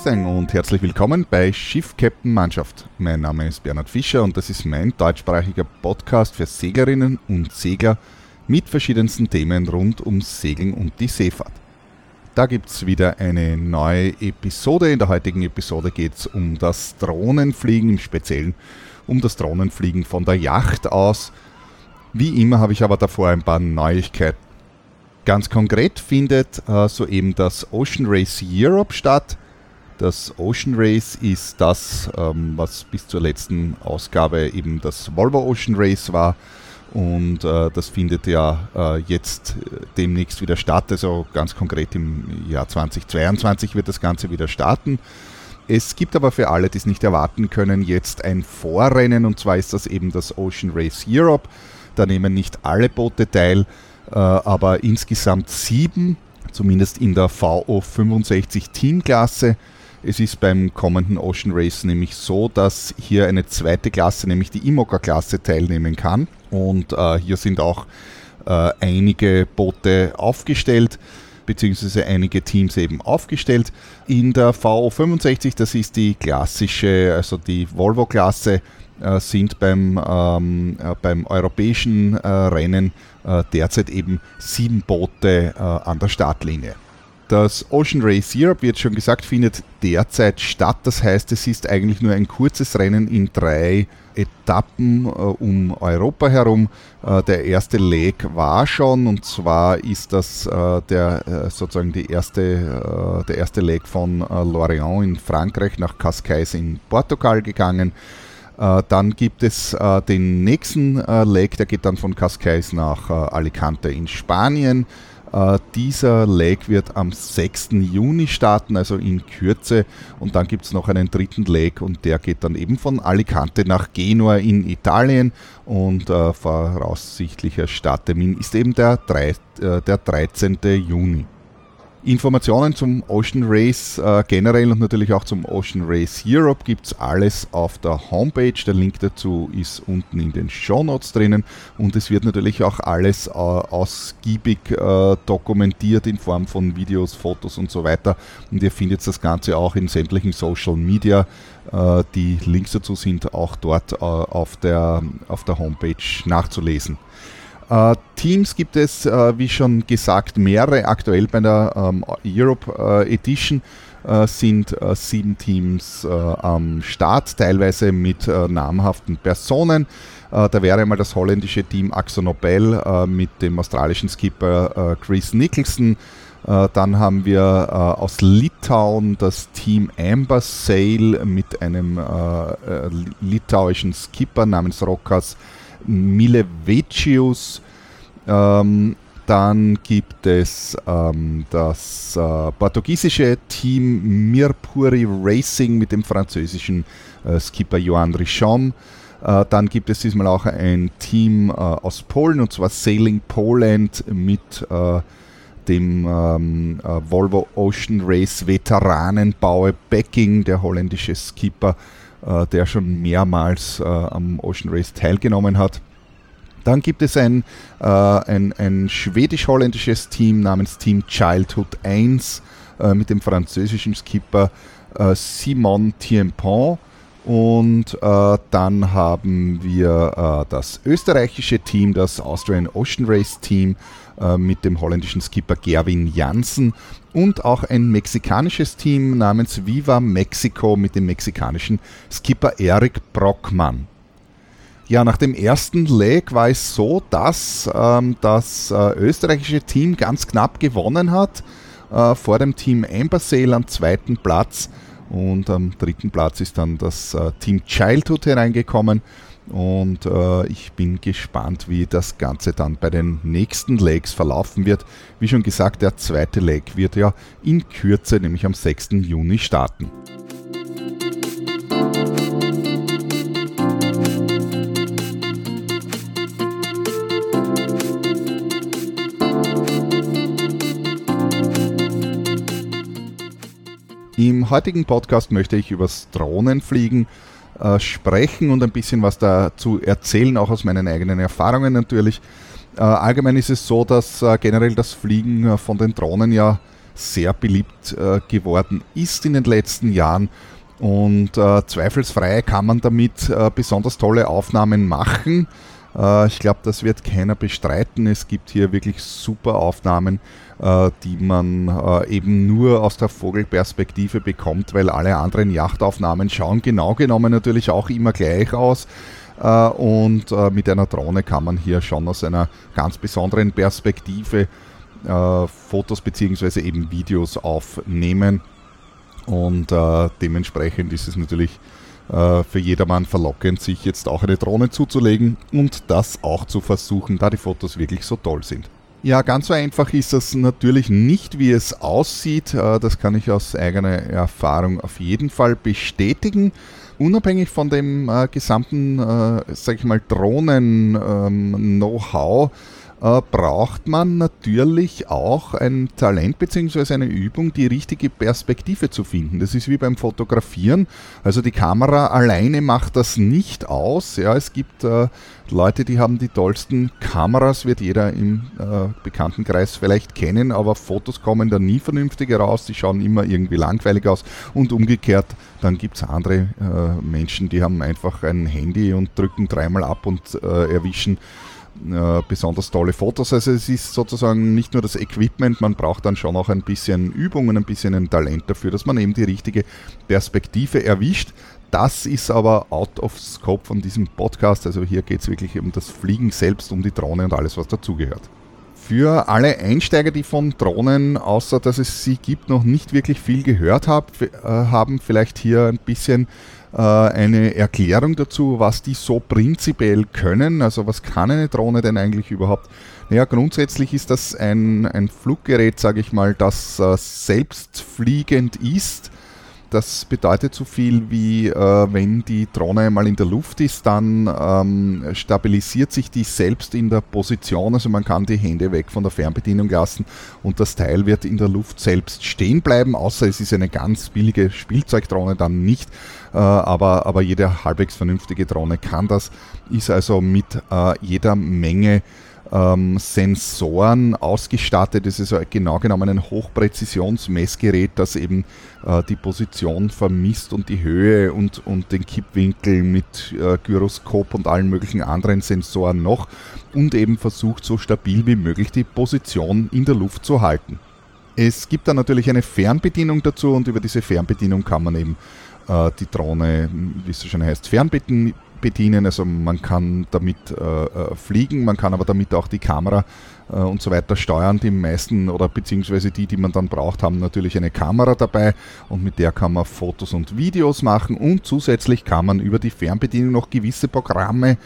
Grüße und herzlich willkommen bei Schiff Captain Mannschaft. Mein Name ist Bernhard Fischer und das ist mein deutschsprachiger Podcast für Seglerinnen und Segler mit verschiedensten Themen rund ums Segeln und die Seefahrt. Da gibt es wieder eine neue Episode. In der heutigen Episode geht es um das Drohnenfliegen, im Speziellen um das Drohnenfliegen von der Yacht aus. Wie immer habe ich aber davor ein paar Neuigkeiten. Ganz konkret findet äh, soeben das Ocean Race Europe statt. Das Ocean Race ist das, ähm, was bis zur letzten Ausgabe eben das Volvo Ocean Race war. Und äh, das findet ja äh, jetzt äh, demnächst wieder statt. Also ganz konkret im Jahr 2022 wird das Ganze wieder starten. Es gibt aber für alle, die es nicht erwarten können, jetzt ein Vorrennen und zwar ist das eben das Ocean Race Europe. Da nehmen nicht alle Boote teil, äh, aber insgesamt sieben, zumindest in der VO 65 Teamklasse. Es ist beim kommenden Ocean Race nämlich so, dass hier eine zweite Klasse, nämlich die Imoca-Klasse, teilnehmen kann. Und äh, hier sind auch äh, einige Boote aufgestellt beziehungsweise einige Teams eben aufgestellt. In der VO 65, das ist die klassische, also die Volvo-Klasse, äh, sind beim, ähm, äh, beim europäischen äh, Rennen äh, derzeit eben sieben Boote äh, an der Startlinie. Das Ocean Race Europe, wird schon gesagt, findet derzeit statt. Das heißt, es ist eigentlich nur ein kurzes Rennen in drei Etappen äh, um Europa herum. Äh, der erste Leg war schon und zwar ist das äh, der äh, sozusagen die erste, äh, der erste Leg von äh, Lorient in Frankreich nach Cascais in Portugal gegangen. Dann gibt es den nächsten Leg, der geht dann von Cascais nach Alicante in Spanien. Uh, dieser Leg wird am 6. Juni starten, also in Kürze. Und dann gibt es noch einen dritten Leg und der geht dann eben von Alicante nach Genua in Italien. Und uh, voraussichtlicher Starttermin ist eben der, 3, uh, der 13. Juni. Informationen zum Ocean Race äh, generell und natürlich auch zum Ocean Race Europe gibt es alles auf der Homepage. Der Link dazu ist unten in den Show Notes drinnen und es wird natürlich auch alles äh, ausgiebig äh, dokumentiert in Form von Videos, Fotos und so weiter. Und ihr findet das Ganze auch in sämtlichen Social Media. Äh, die Links dazu sind auch dort äh, auf, der, auf der Homepage nachzulesen. Uh, Teams gibt es, uh, wie schon gesagt, mehrere. Aktuell bei der ähm, Europe uh, Edition sind sieben Teams am Start, teilweise mit namhaften Personen. da wäre einmal das holländische Team Axo Nobel mit dem australischen Skipper Chris Nicholson. dann haben wir aus Litauen das Team Amber Sail mit einem litauischen Skipper namens Rokas Milevicius. Ähm, dann gibt es ähm, das äh, portugiesische Team Mirpuri Racing mit dem französischen äh, Skipper Johan Richon. Äh, dann gibt es diesmal auch ein Team äh, aus Polen und zwar Sailing Poland mit äh, dem ähm, äh, Volvo Ocean Race Veteranenbauer Becking, der holländische Skipper, der schon mehrmals am Ocean Race teilgenommen hat. Dann gibt es ein, äh, ein, ein schwedisch-holländisches Team namens Team Childhood 1 äh, mit dem französischen Skipper äh, Simon Tiempon. Und äh, dann haben wir äh, das österreichische Team, das Austrian Ocean Race Team äh, mit dem holländischen Skipper Gerwin Janssen und auch ein mexikanisches Team namens Viva Mexico mit dem mexikanischen Skipper Erik Brockmann. Ja, nach dem ersten Leg war es so, dass ähm, das äh, österreichische Team ganz knapp gewonnen hat. Äh, vor dem Team Ambersail am zweiten Platz. Und am dritten Platz ist dann das äh, Team Childhood hereingekommen. Und äh, ich bin gespannt, wie das Ganze dann bei den nächsten Legs verlaufen wird. Wie schon gesagt, der zweite Leg wird ja in Kürze, nämlich am 6. Juni starten. Im heutigen Podcast möchte ich über das Drohnenfliegen äh, sprechen und ein bisschen was dazu erzählen, auch aus meinen eigenen Erfahrungen natürlich. Äh, allgemein ist es so, dass äh, generell das Fliegen äh, von den Drohnen ja sehr beliebt äh, geworden ist in den letzten Jahren. Und äh, zweifelsfrei kann man damit besonders tolle Aufnahmen machen. Äh, ich glaube, das wird keiner bestreiten. Es gibt hier wirklich super Aufnahmen, äh, die man äh, eben nur aus der Vogelperspektive bekommt, weil alle anderen Yachtaufnahmen schauen genau genommen natürlich auch immer gleich aus. Und mit einer Drohne kann man hier schon aus einer ganz besonderen Perspektive Fotos bzw. eben Videos aufnehmen. Und dementsprechend ist es natürlich äh, für jedermann verlockend, sich jetzt auch eine Drohne zuzulegen und das auch zu versuchen, da die Fotos wirklich so toll sind. Ja, ganz so einfach ist das natürlich nicht, wie es aussieht. Äh, das kann ich aus eigener Erfahrung auf jeden Fall bestätigen. Unabhängig von dem äh, gesamten, äh, sag ich mal, Drohnen-Know-how, ähm, äh, braucht man natürlich auch ein Talent bzw. eine Übung, die richtige Perspektive zu finden. Das ist wie beim Fotografieren. Also die Kamera alleine macht das nicht aus. Ja, es gibt äh, Leute, die haben die tollsten Kameras, wird jeder im äh, Bekanntenkreis vielleicht kennen, aber Fotos kommen da nie vernünftig raus, die schauen immer irgendwie langweilig aus und umgekehrt, dann gibt es andere äh, Menschen, die haben einfach ein Handy und drücken dreimal ab und äh, erwischen äh, besonders tolle Fotos. Also es ist sozusagen nicht nur das Equipment, man braucht dann schon auch ein bisschen Übung und ein bisschen ein Talent dafür, dass man eben die richtige Perspektive erwischt. Das ist aber out of scope von diesem Podcast. Also hier geht es wirklich um das Fliegen selbst, um die Drohne und alles, was dazugehört. Für alle Einsteiger, die von Drohnen, außer dass es sie gibt, noch nicht wirklich viel gehört äh, haben, vielleicht hier ein bisschen eine Erklärung dazu, was die so prinzipiell können. Also was kann eine Drohne denn eigentlich überhaupt? Naja, grundsätzlich ist das ein, ein Fluggerät, sage ich mal, das äh, selbstfliegend ist das bedeutet so viel wie, äh, wenn die Drohne einmal in der Luft ist, dann ähm, stabilisiert sich die selbst in der Position. Also man kann die Hände weg von der Fernbedienung lassen und das Teil wird in der Luft selbst stehen bleiben, außer es ist eine ganz billige Spielzeugdrohne dann nicht. Äh, aber, aber jede halbwegs vernünftige Drohne kann das, ist also mit äh, jeder Menge ähm, Sensoren ausgestattet. Es ist genau genommen ein Hochpräzisionsmessgerät, das eben äh, die Position vermisst und die Höhe und, und den Kippwinkel mit äh, Gyroskop und allen möglichen anderen Sensoren noch und eben versucht so stabil wie möglich die Position in der Luft zu halten. Es gibt dann natürlich eine Fernbedienung dazu und über diese Fernbedienung kann man eben äh, die Drohne, wie es so schon heißt, fernbedienen bedienen. Also man kann damit äh, äh, fliegen, man kann aber damit auch die Kamera äh, und so weiter steuern. Die meisten oder beziehungsweise die, die man dann braucht, haben natürlich eine Kamera dabei und mit der kann man Fotos und Videos machen und zusätzlich kann man über die Fernbedienung noch gewisse Programme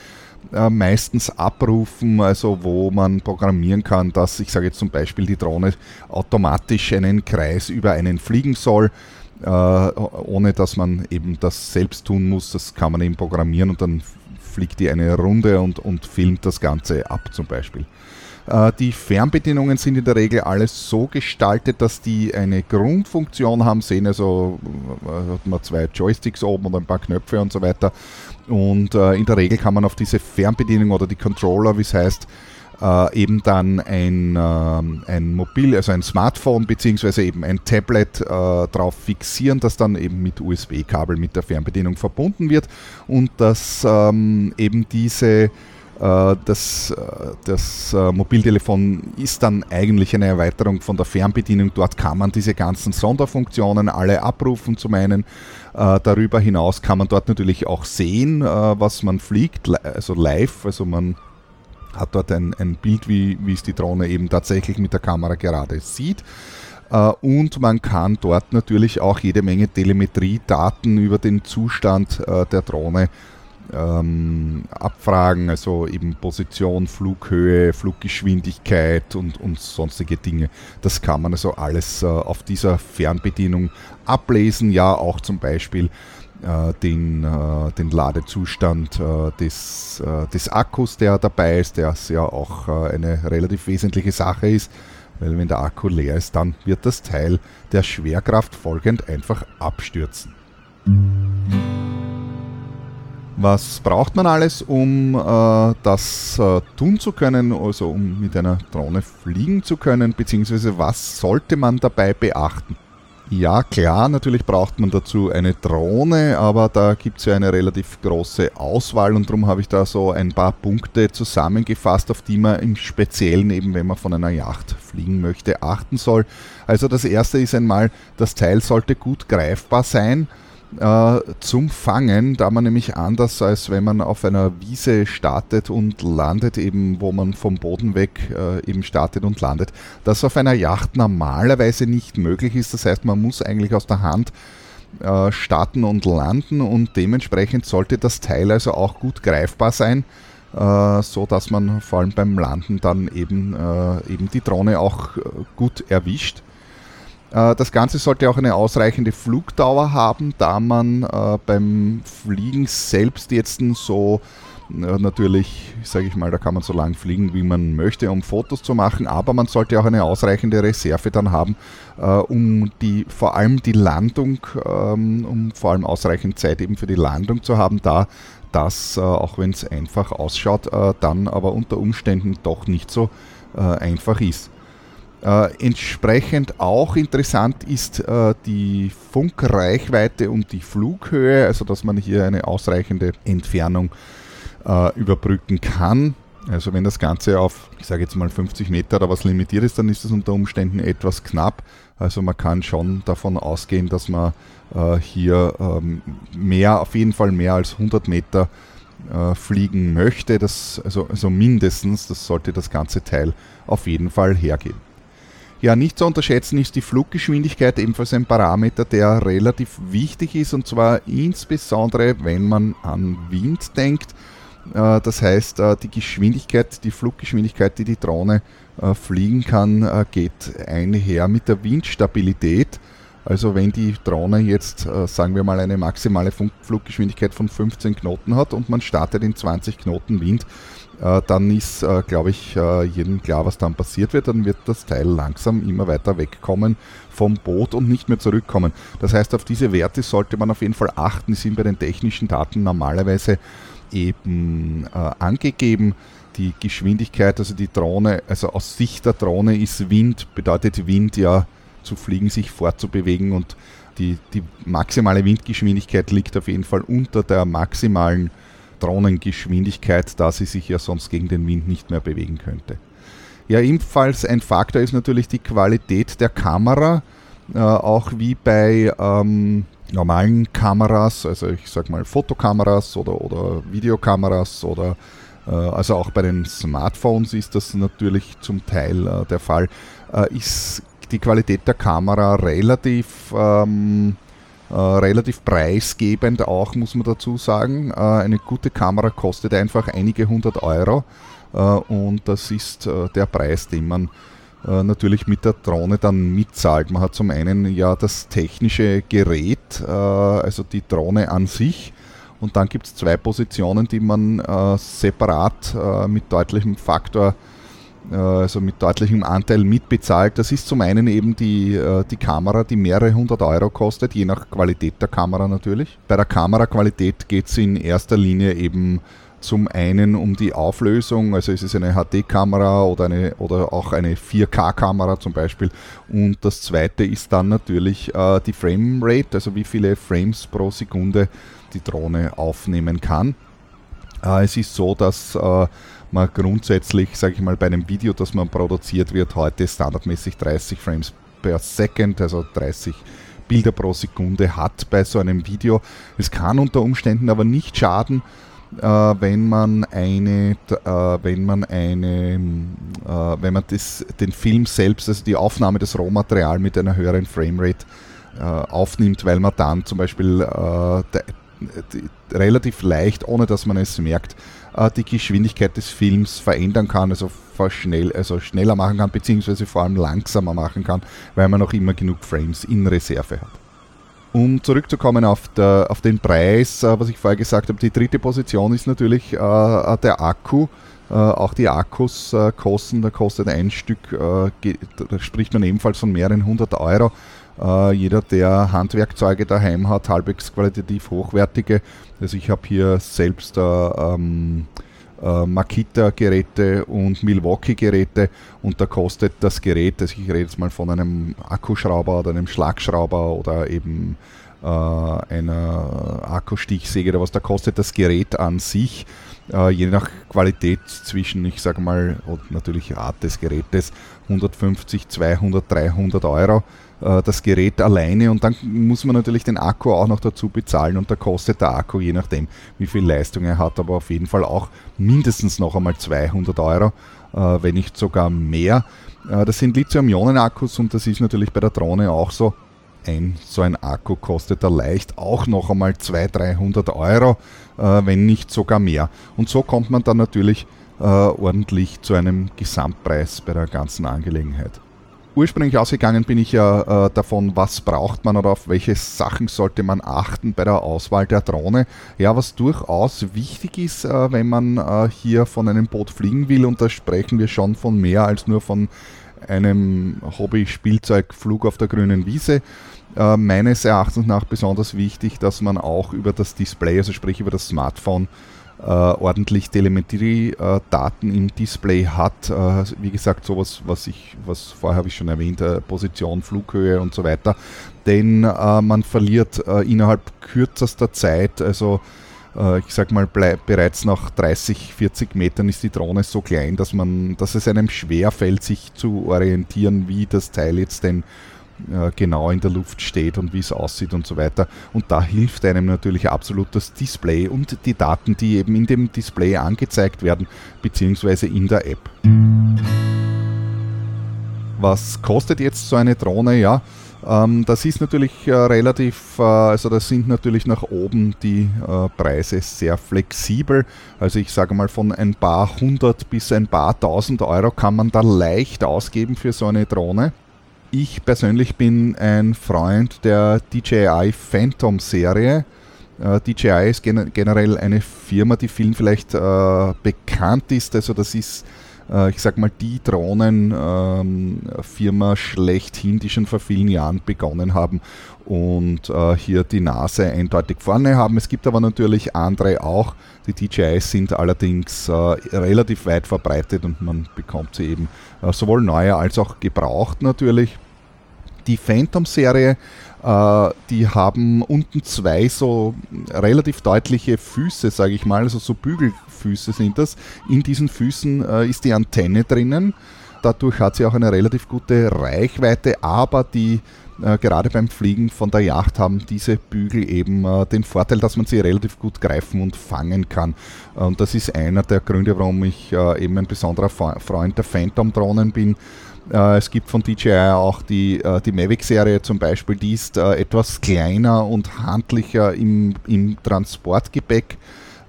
äh, meistens abrufen, also wo man programmieren kann, dass ich sage jetzt zum Beispiel die Drohne automatisch einen Kreis über einen fliegen soll äh, ohne dass man eben das selbst tun muss. Das kann man eben programmieren und dann fliegt die eine Runde und, und filmt das Ganze ab zum Beispiel. Äh, die Fernbedienungen sind in der Regel alles so gestaltet, dass die eine Grundfunktion haben, sehen also äh, hat man zwei Joysticks oben und ein paar Knöpfe und so weiter. Und in der Regel kann man auf diese Fernbedienung oder die Controller, wie es heißt, äh, eben dann ein, äh, ein Mobil, also ein Smartphone beziehungsweise eben ein Tablet äh, drauf fixieren, das dann eben mit USB-Kabel mit der Fernbedienung verbunden wird und dass ähm, eben diese äh, das, äh, das äh, Mobiltelefon ist dann eigentlich eine Erweiterung von der Fernbedienung. Dort kann man diese ganzen Sonderfunktionen alle abrufen zum einen. Darüber hinaus kann man dort natürlich auch sehen, was man fliegt, also live. Also man hat dort ein, ein Bild, wie, wie es die Drohne eben tatsächlich mit der Kamera gerade sieht. Uh, und man kann dort natürlich auch jede Menge Telemetriedaten über den Zustand uh, der Drohne ähm, abfragen, also eben Position, Flughöhe, Fluggeschwindigkeit und, und sonstige Dinge. Das kann man also alles uh, auf dieser Fernbedienung ablesen, ja auch zum Beispiel äh, den, äh, den Ladezustand äh, des, des Akkus, der dabei ist, der ja auch eine relativ wesentliche Sache ist, weil wenn der Akku leer ist, dann wird das Teil der Schwerkraft folgend einfach abstürzen. Was braucht man alles, um äh, das äh, tun zu können, also um mit einer Drohne fliegen zu können, beziehungsweise was sollte man dabei beachten? Ja, klar, natürlich braucht man dazu eine Drohne, aber da gibt es ja eine relativ große Auswahl und darum habe ich da so ein paar Punkte zusammengefasst, auf die man im Speziellen eben, wenn man von einer Yacht fliegen möchte, achten soll. Also das erste ist einmal, das Teil sollte gut greifbar sein äh, zum Fangen, da man nämlich anders als wenn man auf einer Wiese startet und landet, eben wo man vom Boden weg äh, eben startet und landet, das auf einer Yacht normalerweise nicht möglich ist. Das heißt, man muss eigentlich aus der Hand äh, starten und landen und dementsprechend sollte das Teil also auch gut greifbar sein, äh, so dass man vor allem beim Landen dann eben, äh, eben die Drohne auch äh, gut erwischt. Äh, das Ganze sollte auch eine ausreichende Flugdauer haben, da man äh, beim Fliegen selbst jetzt so äh, natürlich, sage ich mal, da kann man so lang fliegen, wie man möchte, um Fotos zu machen, aber man sollte auch eine ausreichende Reserve dann haben, um die, vor allem die Landung, ähm, um vor allem ausreichend Zeit eben für die Landung zu haben, da das, auch wenn es einfach ausschaut, dann aber unter Umständen doch nicht so einfach ist. Äh, entsprechend auch interessant ist äh, die Funkreichweite und die Flughöhe, also dass man hier eine ausreichende Entfernung äh, überbrücken kann. Also wenn das Ganze auf, ich sage jetzt mal 50 Meter oder was limitiert ist, dann ist es unter Umständen etwas knapp. Also man kann schon davon ausgehen, dass man äh, hier ähm, mehr, auf jeden Fall mehr als 100 Meter äh, fliegen möchte. Das, also, also mindestens, das sollte das ganze Teil auf jeden Fall hergeben. Ja, nicht zu unterschätzen ist die Fluggeschwindigkeit ebenfalls ein Parameter, der relativ wichtig ist und zwar insbesondere, wenn man an Wind denkt. Äh, das heißt, äh, die Geschwindigkeit, die Fluggeschwindigkeit, die die Drohne äh, fliegen kann, geht einher mit der Windstabilität. Also wenn die Drohne jetzt, sagen wir mal, eine maximale Fluggeschwindigkeit von 15 Knoten hat und man startet in 20 Knoten Wind, dann ist, äh, glaube ich, äh, jedem klar, was dann passiert wird. Dann wird das Teil langsam immer weiter wegkommen vom Boot und nicht mehr zurückkommen. Das heißt, auf diese Werte sollte man auf jeden Fall achten. Die sind bei den technischen Daten normalerweise eben angegeben. Die Geschwindigkeit, also die Drohne, also aus Sicht der Drohne ist Wind, bedeutet Wind ja zu fliegen, sich fortzubewegen und die, die maximale Windgeschwindigkeit liegt auf jeden Fall unter der maximalen Drohnengeschwindigkeit, da sie sich ja sonst gegen den Wind nicht mehr bewegen könnte. Ja, ebenfalls ein Faktor ist natürlich die Qualität der Kamera, äh, auch wie bei ähm, normalen Kameras, also ich sag mal Fotokameras oder, oder Videokameras oder äh, also auch bei den Smartphones ist das natürlich zum Teil äh, der Fall, äh, ist die Qualität der Kamera relativ ähm, äh, relativ preisgebend auch, muss man dazu sagen. Äh, eine gute Kamera kostet einfach einige hundert Euro äh, und das ist äh, der Preis, den man äh, natürlich mit der Drohne dann mitzahlt. Man hat zum einen ja das technische Gerät, äh, also die Drohne an sich, und dann gibt es zwei Positionen, die man separat mit deutlichem Faktor äh, also mit deutlichem Anteil mitbezahlt. Das ist zum einen eben die, äh, die Kamera, die mehrere hundert Euro kostet, je nach Qualität der Kamera natürlich. Bei der Kameraqualität geht es in erster Linie eben zum einen um die Auflösung, also ist es eine HD-Kamera oder, eine, oder auch eine 4K-Kamera zum Beispiel. Und das zweite ist dann natürlich äh, die Framerate, also wie viele Frames pro Sekunde die Drohne aufnehmen kann. Äh, es ist so, dass äh, man grundsätzlich, sage ich mal, bei einem Video, das man produziert wird, heute standardmäßig 30 Frames per Second, also 30 Bilder pro Sekunde hat bei so einem Video. Es kann unter Umständen aber nicht schaden, äh, wenn man eine, äh, wenn man eine, äh, wenn man das, den Film selbst, also die Aufnahme des Rohmaterial mit einer höheren Framerate äh, aufnimmt, weil man dann zum Beispiel äh, relativ leicht, ohne dass man es merkt, äh, die Geschwindigkeit des Films verändern kann, also, schnell, also schneller machen kann, beziehungsweise vor allem langsamer machen kann, weil man auch immer genug Frames in Reserve hat. Um zurückzukommen auf, der, auf den Preis, äh, was ich vorher gesagt habe, die dritte Position ist natürlich äh, der Akku. Äh, auch die Akkus äh, kosten, da kostet ein Stück, äh, da spricht man ebenfalls von mehreren hundert Euro. Äh, jeder, der Handwerkzeuge daheim hat, halbwegs qualitativ hochwertige. Also ich habe hier selbst äh, ähm, äh, Makita-Geräte und Milwaukee-Geräte und da kostet das Gerät, also ich rede jetzt mal von einem Akkuschrauber oder einem Schlagschrauber oder eben äh, einer Akkustichsäge oder was, da kostet das Gerät an sich äh, je nach Qualität zwischen, ich sage mal, und natürlich Art des Gerätes, 150, 200, 300 Euro äh, das Gerät alleine und dann muss man natürlich den Akku auch noch dazu bezahlen und da kostet der Akku, je nachdem wie viel Leistung er hat, aber auf jeden Fall auch mindestens noch einmal 200 Euro, äh, wenn nicht sogar mehr. Äh, das sind Lithium-Ionen-Akkus und das ist natürlich bei der Drohne auch so ein so ein Akku kostet da leicht auch noch einmal 200, 300 Euro, wenn nicht sogar mehr. Und so kommt man dann natürlich ordentlich zu einem Gesamtpreis bei der ganzen Angelegenheit. Ursprünglich ausgegangen bin ich ja äh, davon, was braucht man oder auf welche Sachen sollte man achten bei der Auswahl der Drohne. Ja, was durchaus wichtig ist, äh, wenn man äh, hier von einem Boot fliegen will, und da sprechen wir schon von mehr als nur von einem Hobby-Spielzeugflug auf der grünen Wiese. Äh, meines Erachtens nach besonders wichtig, dass man auch über das Display, also sprich über das Smartphone, ordentlich Telemetrie-Daten äh, im Display hat. Äh, wie gesagt, sowas, was ich, was vorher habe ich schon erwähnt, äh, Position, Flughöhe und so weiter. Denn äh, man verliert innerhalb kürzester Zeit, also ich sag mal, bereits nach 30, 40 Metern ist die Drohne so klein, dass man, dass es einem schwer fällt, sich zu orientieren, wie das Teil jetzt denn äh, genau in der Luft steht und wie es aussieht und so weiter. Und da hilft einem natürlich absolut das Display und die Daten, die eben in dem Display angezeigt werden, beziehungsweise in der App. Was kostet jetzt so eine Drohne? Ja, ähm, das ist natürlich äh, relativ, äh, also das sind natürlich nach oben die äh, Preise sehr flexibel. Also ich sage mal von ein paar hundert bis ein paar tausend Euro kann man da leicht ausgeben für so eine Drohne. Ich persönlich bin ein Freund der DJI Phantom Serie. Äh, DJI ist gen generell eine Firma, die vielen vielleicht äh, bekannt ist. Also das ist, äh, ich sag mal, die Drohnenfirma ähm, schlechthin, die schon vor vielen Jahren begonnen haben und äh, hier die Nase eindeutig vorne haben. Es gibt aber natürlich andere auch. Die DJIs sind allerdings äh, relativ weit verbreitet und man bekommt sie eben äh, sowohl neue als auch gebraucht natürlich. Die Phantom-Serie, äh, die haben unten zwei so relativ deutliche Füße, sage ich mal, also so Bügelfüße sind das. In diesen Füßen äh, ist die Antenne drinnen. Dadurch hat sie auch eine relativ gute Reichweite, aber die äh, gerade beim Fliegen von der Yacht haben diese Bügel eben äh, den Vorteil, dass man sie relativ gut greifen und fangen kann. Und das ist einer der Gründe, warum ich äh, eben ein besonderer Freund der Phantom-Drohnen bin. Äh, es gibt von DJI auch die, äh, die Mavic-Serie zum Beispiel, die ist äh, etwas kleiner und handlicher im, im Transportgepäck,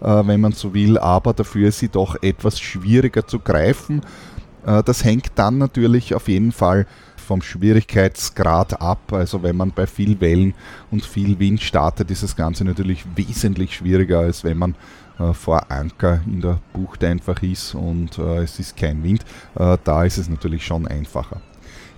wenn man so will, aber dafür ist sie doch etwas schwieriger zu greifen. das hängt dann natürlich auf jeden Fall vom Schwierigkeitsgrad ab. Also wenn man bei viel Wellen und viel Wind startet, ist das Ganze natürlich wesentlich schwieriger, als wenn man äh, vor Anker in der Bucht einfach ist und äh, es ist kein Wind. Äh, da ist es natürlich schon einfacher.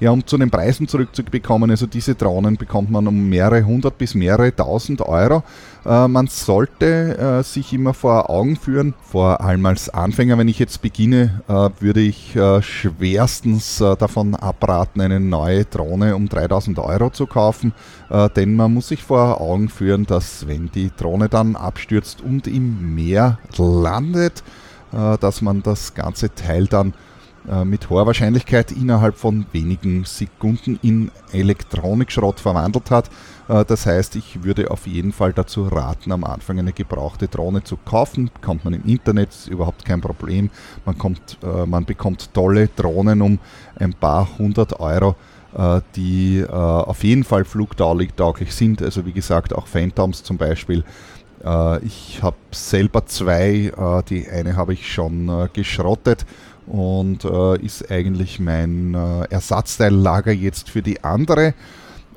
Ja, um zu den Preisen zurückzubekommen, also diese Drohnen bekommt man um mehrere hundert bis mehrere tausend Euro. Äh, man sollte äh, sich immer vor Augen führen, vor allem als Anfänger, wenn ich jetzt beginne, äh, würde ich äh, schwerstens äh, davon abraten, eine neue Drohne um 3000 Euro zu kaufen, äh, denn man muss sich vor Augen führen, dass wenn die Drohne dann abstürzt und im Meer landet, dass man das ganze Teil dann mit hoher Wahrscheinlichkeit innerhalb von wenigen Sekunden in Elektronikschrott verwandelt hat. Äh, das heißt, ich würde auf jeden Fall dazu raten, am Anfang eine gebrauchte Drohne zu kaufen. Kommt man im Internet, ist überhaupt kein Problem. Man, kommt, äh, man bekommt tolle Drohnen um ein paar hundert Euro die auf jeden Fall flugtauglich sind. Also wie gesagt, auch Phantoms zum Beispiel. ich habe selber zwei, die eine habe ich schon geschrottet und äh, ist eigentlich mein äh, Ersatzteillager jetzt für die andere.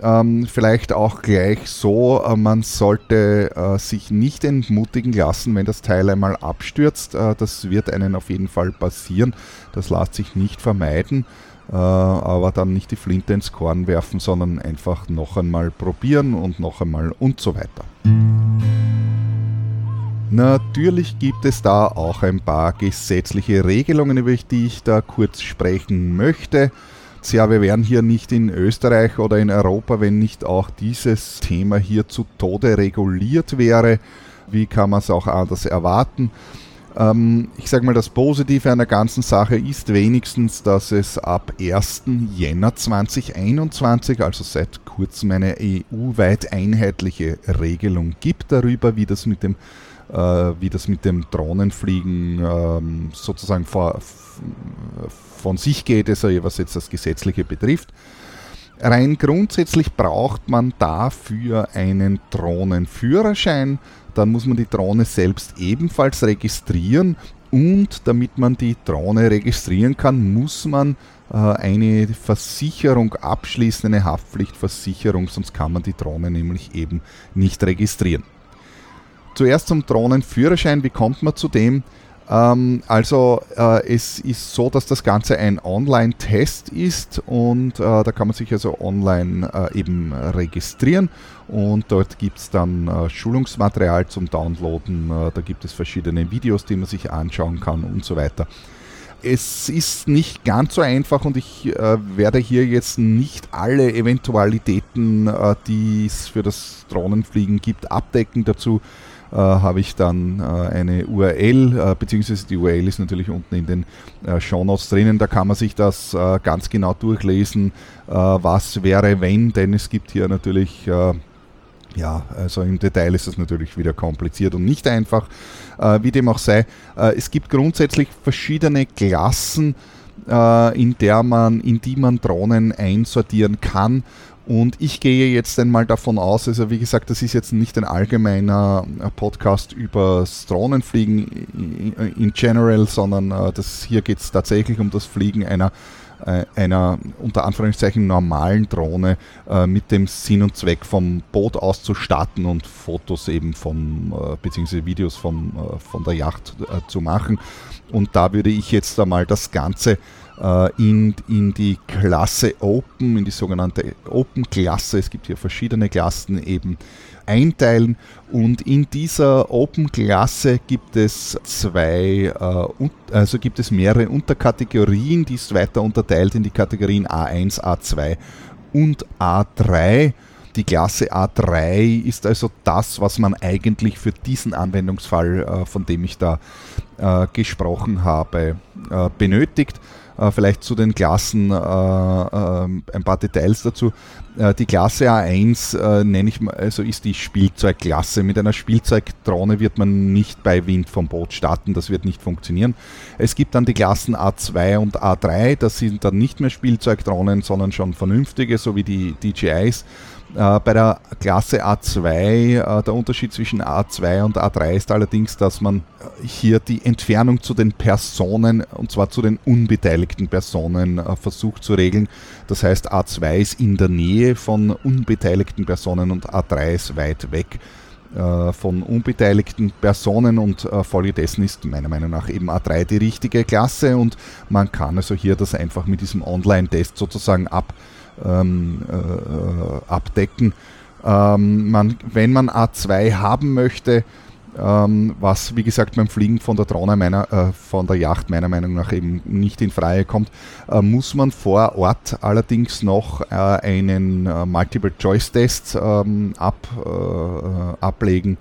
Ähm, vielleicht auch gleich so, äh, man sollte äh, sich nicht entmutigen lassen, wenn das Teil einmal abstürzt. Äh, das wird einen auf jeden Fall passieren. Das lässt sich nicht vermeiden. äh, aber dann nicht die Flinte ins Korn werfen, sondern einfach noch einmal probieren und noch einmal und so weiter. Natürlich gibt es da auch ein paar gesetzliche Regelungen, über die ich da kurz sprechen möchte. Ja, wir wären hier nicht in Österreich oder in Europa, wenn nicht auch dieses Thema hier zu Tode reguliert wäre. Wie kann man es auch anders erwarten? Ähm, ich sage mal, das Positive an der ganzen Sache ist wenigstens, dass es ab 1. Jänner 2021, also seit kurzem, eine EU-weit einheitliche Regelung gibt darüber, wie das mit dem, wie das mit dem Drohnenfliegen ähm, sozusagen vor, von sich geht, also was jetzt das Gesetzliche betrifft. Rein grundsätzlich braucht man dafür einen Drohnenführerschein dann muss man die Drohne selbst ebenfalls registrieren und damit man die Drohne registrieren kann, muss man äh, eine Versicherung abschließen, eine Haftpflichtversicherung, sonst kann man die Drohne nämlich eben nicht registrieren. Zuerst zum Drohnenführerschein, wie kommt man zu dem? Ähm, also äh, es ist so, dass das Ganze ein Online-Test ist und äh, da kann man sich also online äh, eben registrieren und dort gibt es dann äh, Schulungsmaterial zum Downloaden, äh, da gibt es verschiedene Videos, die man sich anschauen kann und so weiter. Es ist nicht ganz so einfach und ich äh, werde hier jetzt nicht alle Eventualitäten, die es für das Drohnenfliegen gibt, abdecken. Dazu äh, habe ich dann äh, eine URL, äh, beziehungsweise die URL ist natürlich unten in den äh, Shownotes drinnen, da kann man sich das äh, ganz genau durchlesen, was wäre wenn, denn es gibt hier natürlich ja, also im Detail ist es natürlich wieder kompliziert und nicht einfach. Äh, wie dem auch sei, äh, es gibt grundsätzlich verschiedene Klassen, äh, in, der man, in die man Drohnen einsortieren kann. Und ich gehe jetzt einmal davon aus, also wie gesagt, das ist jetzt nicht ein allgemeiner äh, Podcast über Drohnenfliegen in general, sondern äh, das, hier geht es tatsächlich um das Fliegen einer, äh, einer unter Anführungszeichen normalen Drohne mit dem Sinn und Zweck vom Boot aus zu starten und Fotos eben von, beziehungsweise Videos von, von der Yacht zu machen. Und da würde ich jetzt einmal das Ganze in, in die Klasse Open, in die sogenannte Open-Klasse, es gibt hier verschiedene Klassen eben, einteilen. Und in dieser Open-Klasse gibt es zwei, äh, also gibt es mehrere Unterkategorien, die ist weiter unterteilt in die Kategorien A1, A2 und A3. Die Klasse A3 ist also das, was man eigentlich für diesen Anwendungsfall, äh, von dem ich da äh, gesprochen habe, äh, benötigt. Äh, vielleicht zu den Klassen äh, äh, ein paar Details dazu. die Klasse A1 nenne ich also ist die Spielzeugklasse. Mit einer Spielzeugdrohne wird man nicht bei Wind vom Boot starten, das wird nicht funktionieren. Es gibt dann die Klassen A2 und A3, das sind dann nicht mehr Spielzeugdrohnen, sondern schon vernünftige, so wie die DJIs. Äh, bei der Klasse A2, äh, der Unterschied zwischen A2 und A3 ist allerdings, dass man hier die Entfernung zu den Personen, und zwar zu den unbeteiligten Personen, äh, versucht zu regeln. Das heißt, A2 ist in der Nähe von unbeteiligten Personen und A3 ist weit weg von unbeteiligten Personen und äh, folgedessen ist meiner Meinung nach eben A3 die richtige Klasse und man kann also hier das einfach mit diesem Online-Test sozusagen ab ähm, äh, abdecken. Ähm, man, wenn man A2 haben möchte, ähm, was wie gesagt beim Fliegen von der Drohne meiner, äh, von der Yacht meiner Meinung nach eben nicht in Frage kommt, äh, muss man vor Ort allerdings noch äh, einen äh, Multiple-Choice-Test ähm, ab, äh, ablegen.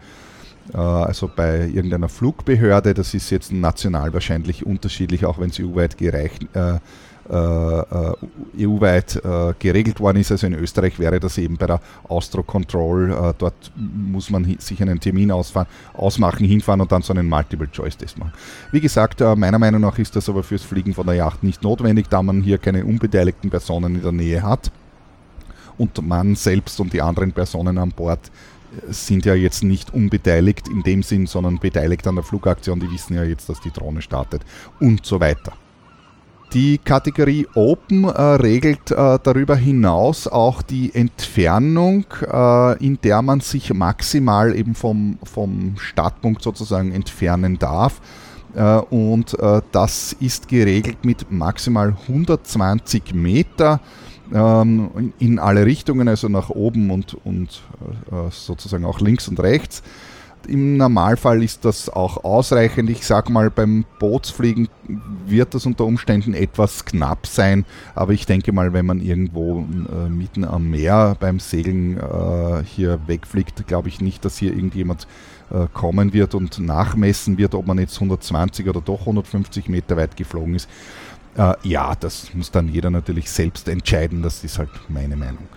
Äh, also bei irgendeiner Flugbehörde, das ist jetzt national wahrscheinlich unterschiedlich, auch wenn es EU-weit gereicht, EU-weit äh, geregelt worden ist. Also in Österreich wäre das eben bei der Austro Control. dort muss man sich einen Termin ausmachen, hinfahren und dann so einen Multiple-Choice-Test machen. Wie gesagt, meiner Meinung nach ist das aber fürs Fliegen von der Yacht nicht notwendig, da man hier keine unbeteiligten Personen in der Nähe hat. Und man selbst und die anderen Personen an Bord sind ja jetzt nicht unbeteiligt in dem Sinn, sondern beteiligt an der Flugaktion. Die wissen ja jetzt, dass die Drohne startet und so weiter. Die Kategorie Open äh, regelt äh, darüber hinaus auch die Entfernung, äh, in der man sich maximal eben vom, vom Startpunkt sozusagen entfernen darf. Äh, und äh, das ist geregelt mit maximal 120 Meter ähm, in alle Richtungen, also nach oben und, und äh, sozusagen auch links und rechts. Im Normalfall ist das auch ausreichend. Ich sage mal, beim Bootsfliegen wird das unter Umständen etwas knapp sein, aber ich denke mal, wenn man irgendwo äh, mitten am Meer beim Segeln äh, hier wegfliegt, glaube ich nicht, dass hier irgendjemand äh, kommen wird und nachmessen wird, ob man jetzt 120 oder doch 150 Meter weit geflogen ist. Äh, ja, das muss dann jeder natürlich selbst entscheiden, das ist halt meine Meinung.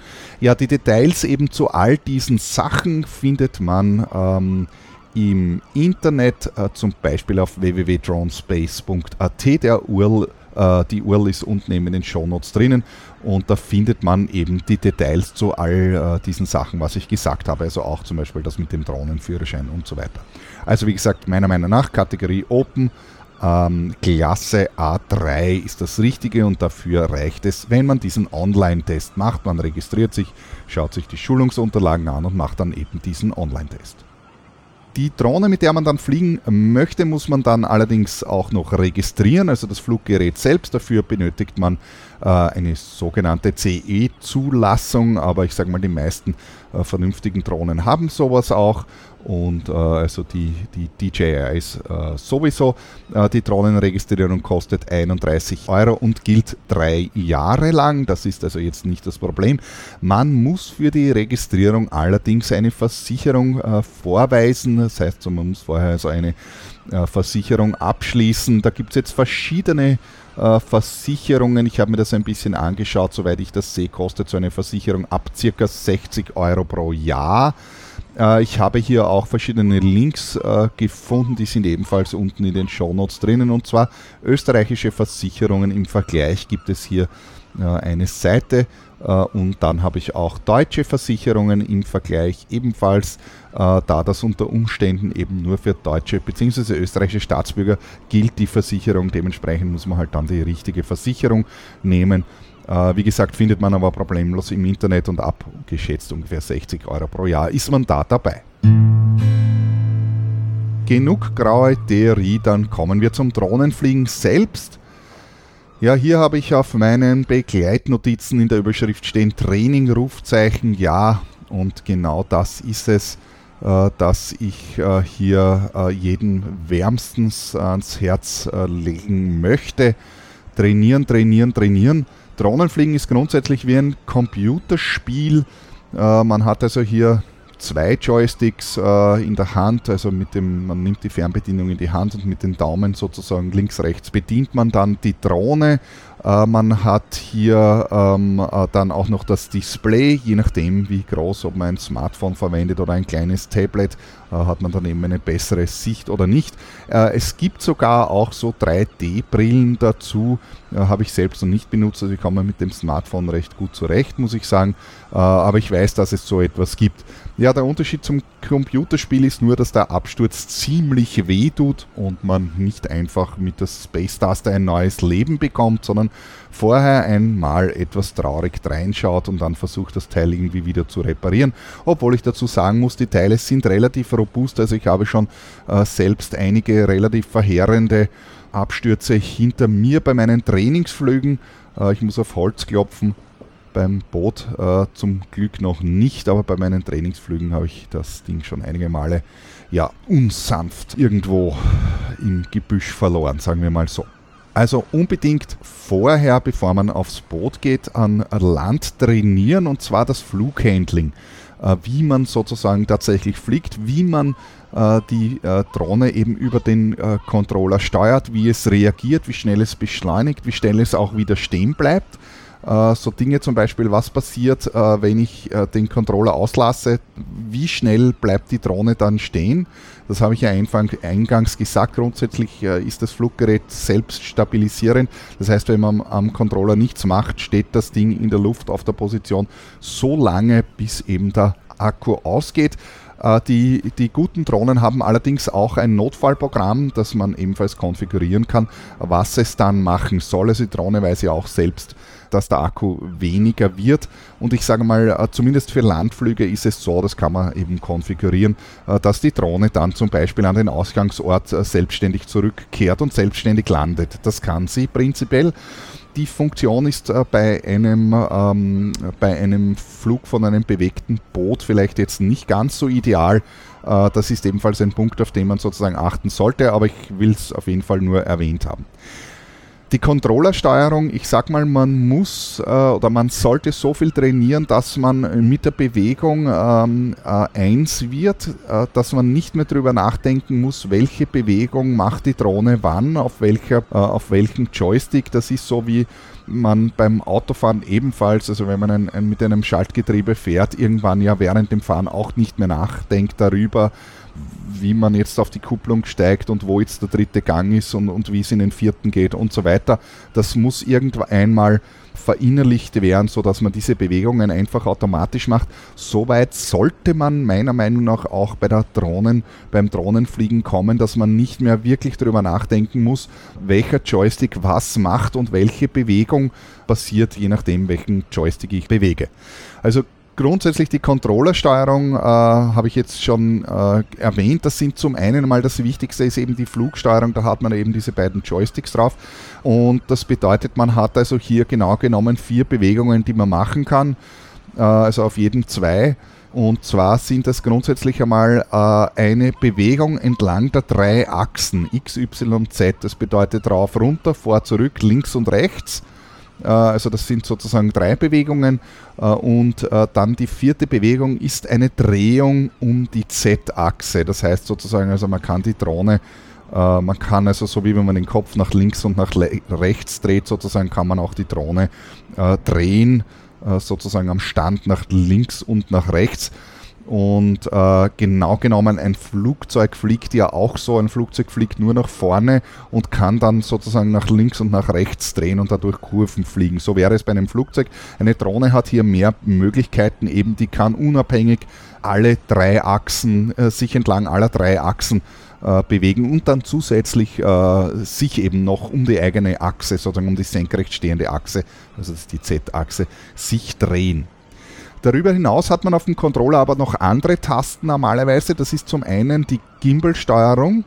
Ja, die Details eben zu all diesen Sachen findet man ähm, im Internet, äh, zum Beispiel auf www.dronespace.at. Der URL, äh, die URL ist unten eben in den Shownotes drinnen und da findet man eben die Details zu all äh, diesen Sachen, was ich gesagt habe, also auch zum Beispiel das mit dem Drohnenführerschein und so weiter. Also wie gesagt, meiner Meinung nach Kategorie Open ähm, Klasse A3 ist das Richtige und dafür reicht es, wenn man diesen Online-Test macht. Man registriert sich, schaut sich die Schulungsunterlagen an und macht dann eben diesen Online-Test. Die Drohne, mit der man dann fliegen möchte, muss man dann allerdings auch noch registrieren, also das Fluggerät selbst. Dafür benötigt man eine sogenannte CE-Zulassung, aber ich sage mal, die meisten äh, vernünftigen Drohnen haben sowas auch und äh, also die, die DJI ist äh, sowieso. Äh, die Drohnenregistrierung kostet 31 Euro und gilt drei Jahre lang. Das ist also jetzt nicht das Problem. Man muss für die Registrierung allerdings eine Versicherung äh, vorweisen. Das heißt, man muss vorher also eine äh, Versicherung abschließen. Da gibt es jetzt verschiedene äh, Versicherungen. Ich habe mir das ein bisschen angeschaut. Soweit ich das sehe, kostet so eine Versicherung ab circa 60 Euro pro Jahr. Äh, ich habe hier auch verschiedene Links äh, gefunden, die sind ebenfalls unten in den Shownotes drinnen. Und zwar österreichische Versicherungen im Vergleich gibt es hier äh, eine Seite. Und dann habe ich auch deutsche Versicherungen im Vergleich ebenfalls, da das unter Umständen eben nur für deutsche bzw. österreichische Staatsbürger gilt die Versicherung. Dementsprechend muss man halt dann die richtige Versicherung nehmen. Äh, wie gesagt, findet man aber problemlos im Internet und ab geschätzt ungefähr 60 Euro pro Jahr ist man da dabei. Genug graue Theorie, dann kommen wir zum Drohnenfliegen selbst. Ja, hier habe ich auf meinen Begleitnotizen in der Überschrift stehen Training, Rufzeichen, ja. Und genau das ist es, äh, dass ich äh, hier äh, jeden wärmstens ans Herz äh, legen möchte. Trainieren, trainieren, trainieren. Drohnenfliegen ist grundsätzlich wie ein Computerspiel. Äh, man hat also hier zwei Joysticks äh, in der Hand, also mit dem, man nimmt die Fernbedienung in die Hand und mit den Daumen sozusagen links, rechts bedient man dann die Drohne äh, man hat hier ähm, äh, dann auch noch das Display, je nachdem wie groß, ob man ein Smartphone verwendet oder ein kleines Tablet, äh, hat man dann eben eine bessere Sicht oder nicht. Äh, es gibt sogar auch so 3D-Brillen dazu, äh, habe ich selbst noch nicht benutzt, also ich komme mit dem Smartphone recht gut zurecht, muss ich sagen, äh, aber ich weiß, dass es so etwas gibt. Ja, der Unterschied zum Computerspiel ist nur, dass der Absturz ziemlich weh tut und man nicht einfach mit der Space Taster ein neues Leben bekommt, sondern vorher einmal etwas traurig reinschaut und dann versucht, das Teil irgendwie wieder zu reparieren. Obwohl ich dazu sagen muss, die Teile sind relativ robust, also ich habe schon äh, selbst einige relativ verheerende Abstürze hinter mir bei meinen Trainingsflügen. Äh, ich muss auf Holz klopfen beim Boot äh, zum Glück noch nicht, aber bei meinen Trainingsflügen habe ich das Ding schon einige Male ja unsanft irgendwo im Gebüsch verloren, sagen wir mal so. Also unbedingt vorher, bevor man aufs Boot geht, an Land trainieren und zwar das Flughandling. Äh, wie man sozusagen tatsächlich fliegt, wie man äh, die äh, Drohne eben über den Controller steuert, wie es reagiert, wie schnell es beschleunigt, wie schnell es auch wieder stehen bleibt so Dinge zum Beispiel, was passiert, wenn ich den Controller auslasse, wie schnell bleibt die Drohne dann stehen. Das habe ich ja eingangs gesagt. Grundsätzlich ist das Fluggerät selbst stabilisierend. Das heißt, wenn man am Controller nichts macht, steht das Ding in der Luft auf der Position so lange, bis eben der Akku ausgeht. Die, die, guten Drohnen haben allerdings auch ein Notfallprogramm, das man ebenfalls konfigurieren kann, was es dann machen soll. Also die Drohne weiß ja auch selbst, dass der Akku weniger wird. Und ich sage mal, äh, zumindest für Landflüge ist es so, das kann man eben konfigurieren, äh, dass die Drohne dann zum Beispiel an den Ausgangsort äh, selbstständig zurückkehrt und selbstständig landet. Das kann sie prinzipiell die Funktion ist bei, einem, ähm, bei einem Flug von einem bewegten Boot vielleicht jetzt nicht ganz so ideal. Das ist ebenfalls ein Punkt, auf den man sozusagen achten sollte, aber ich will es auf jeden Fall nur erwähnt haben. Die Controllersteuerung, ich sag mal, man muss äh, oder man sollte so viel trainieren, dass man mit der Bewegung ähm, äh, eins wird, äh, dass man nicht mehr darüber nachdenken muss, welche Bewegung macht die Drohne wann, auf, welcher, äh, auf welchem Joystick. Das ist so wie man beim Autofahren ebenfalls, also wenn man ein, ein, mit einem Schaltgetriebe fährt, irgendwann ja während dem Fahren auch nicht mehr nachdenkt darüber, wie man jetzt auf die Kupplung steigt und wo jetzt der dritte Gang ist und, und wie es in den vierten geht und so weiter. Das muss irgendwann einmal verinnerlicht werden, sodass man diese Bewegungen einfach automatisch macht. Soweit sollte man meiner Meinung nach auch bei der Drohnen, beim Drohnenfliegen kommen, dass man nicht mehr wirklich darüber nachdenken muss, welcher Joystick was macht und welche Bewegung passiert, je nachdem, welchen Joystick ich bewege. Also grundsätzlich die Controllersteuerung äh, habe ich jetzt schon äh, erwähnt. Das sind zum einen mal das Wichtigste ist eben die Flugsteuerung. Da hat man eben diese beiden Joysticks drauf. Und das bedeutet, man hat also hier genau genommen vier Bewegungen, die man machen kann. Äh, also auf jedem zwei. Und zwar sind das grundsätzlich einmal äh, eine Bewegung entlang der drei Achsen X, Y, Z. Das bedeutet rauf, runter, vor, zurück, links und rechts. Äh, also das sind sozusagen drei Bewegungen. Äh, und äh, dann die vierte Bewegung ist eine Drehung um die Z-Achse. Das heißt sozusagen, also man kann die Drohne man kann also, so wie wenn man den Kopf nach links und nach rechts dreht, sozusagen, kann man auch die Drohne drehen, sozusagen am Stand nach links und nach rechts. Und äh, genau genommen, ein Flugzeug fliegt ja auch so. Ein Flugzeug fliegt nur nach vorne und kann dann sozusagen nach links und nach rechts drehen und dadurch Kurven fliegen. So wäre es bei einem Flugzeug. Eine Drohne hat hier mehr Möglichkeiten, eben die kann unabhängig alle drei Achsen, äh, sich entlang aller drei Achsen äh, bewegen und dann zusätzlich äh, sich eben noch um die eigene Achse, sozusagen um die senkrecht stehende Achse, also das ist die Z-Achse, sich drehen. Darüber hinaus hat man auf dem Controller aber noch andere Tasten normalerweise. Das ist zum einen die Gimbal-Steuerung.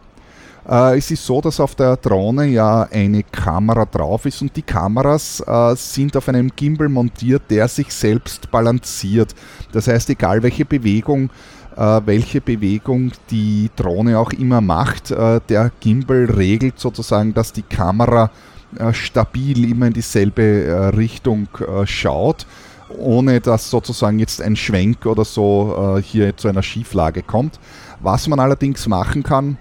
Äh, es ist so, dass auf der Drohne ja eine Kamera drauf ist und die Kameras äh, sind auf einem Gimbal montiert, der sich selbst balanciert. Das heißt, egal welche Bewegung äh, welche Bewegung die Drohne auch immer macht. Äh, der Gimbal regelt sozusagen, dass die Kamera äh, stabil immer in dieselbe Richtung schaut ohne dass sozusagen jetzt ein Schwenk oder so äh, hier zu einer Schieflage kommt. Was man allerdings machen kann,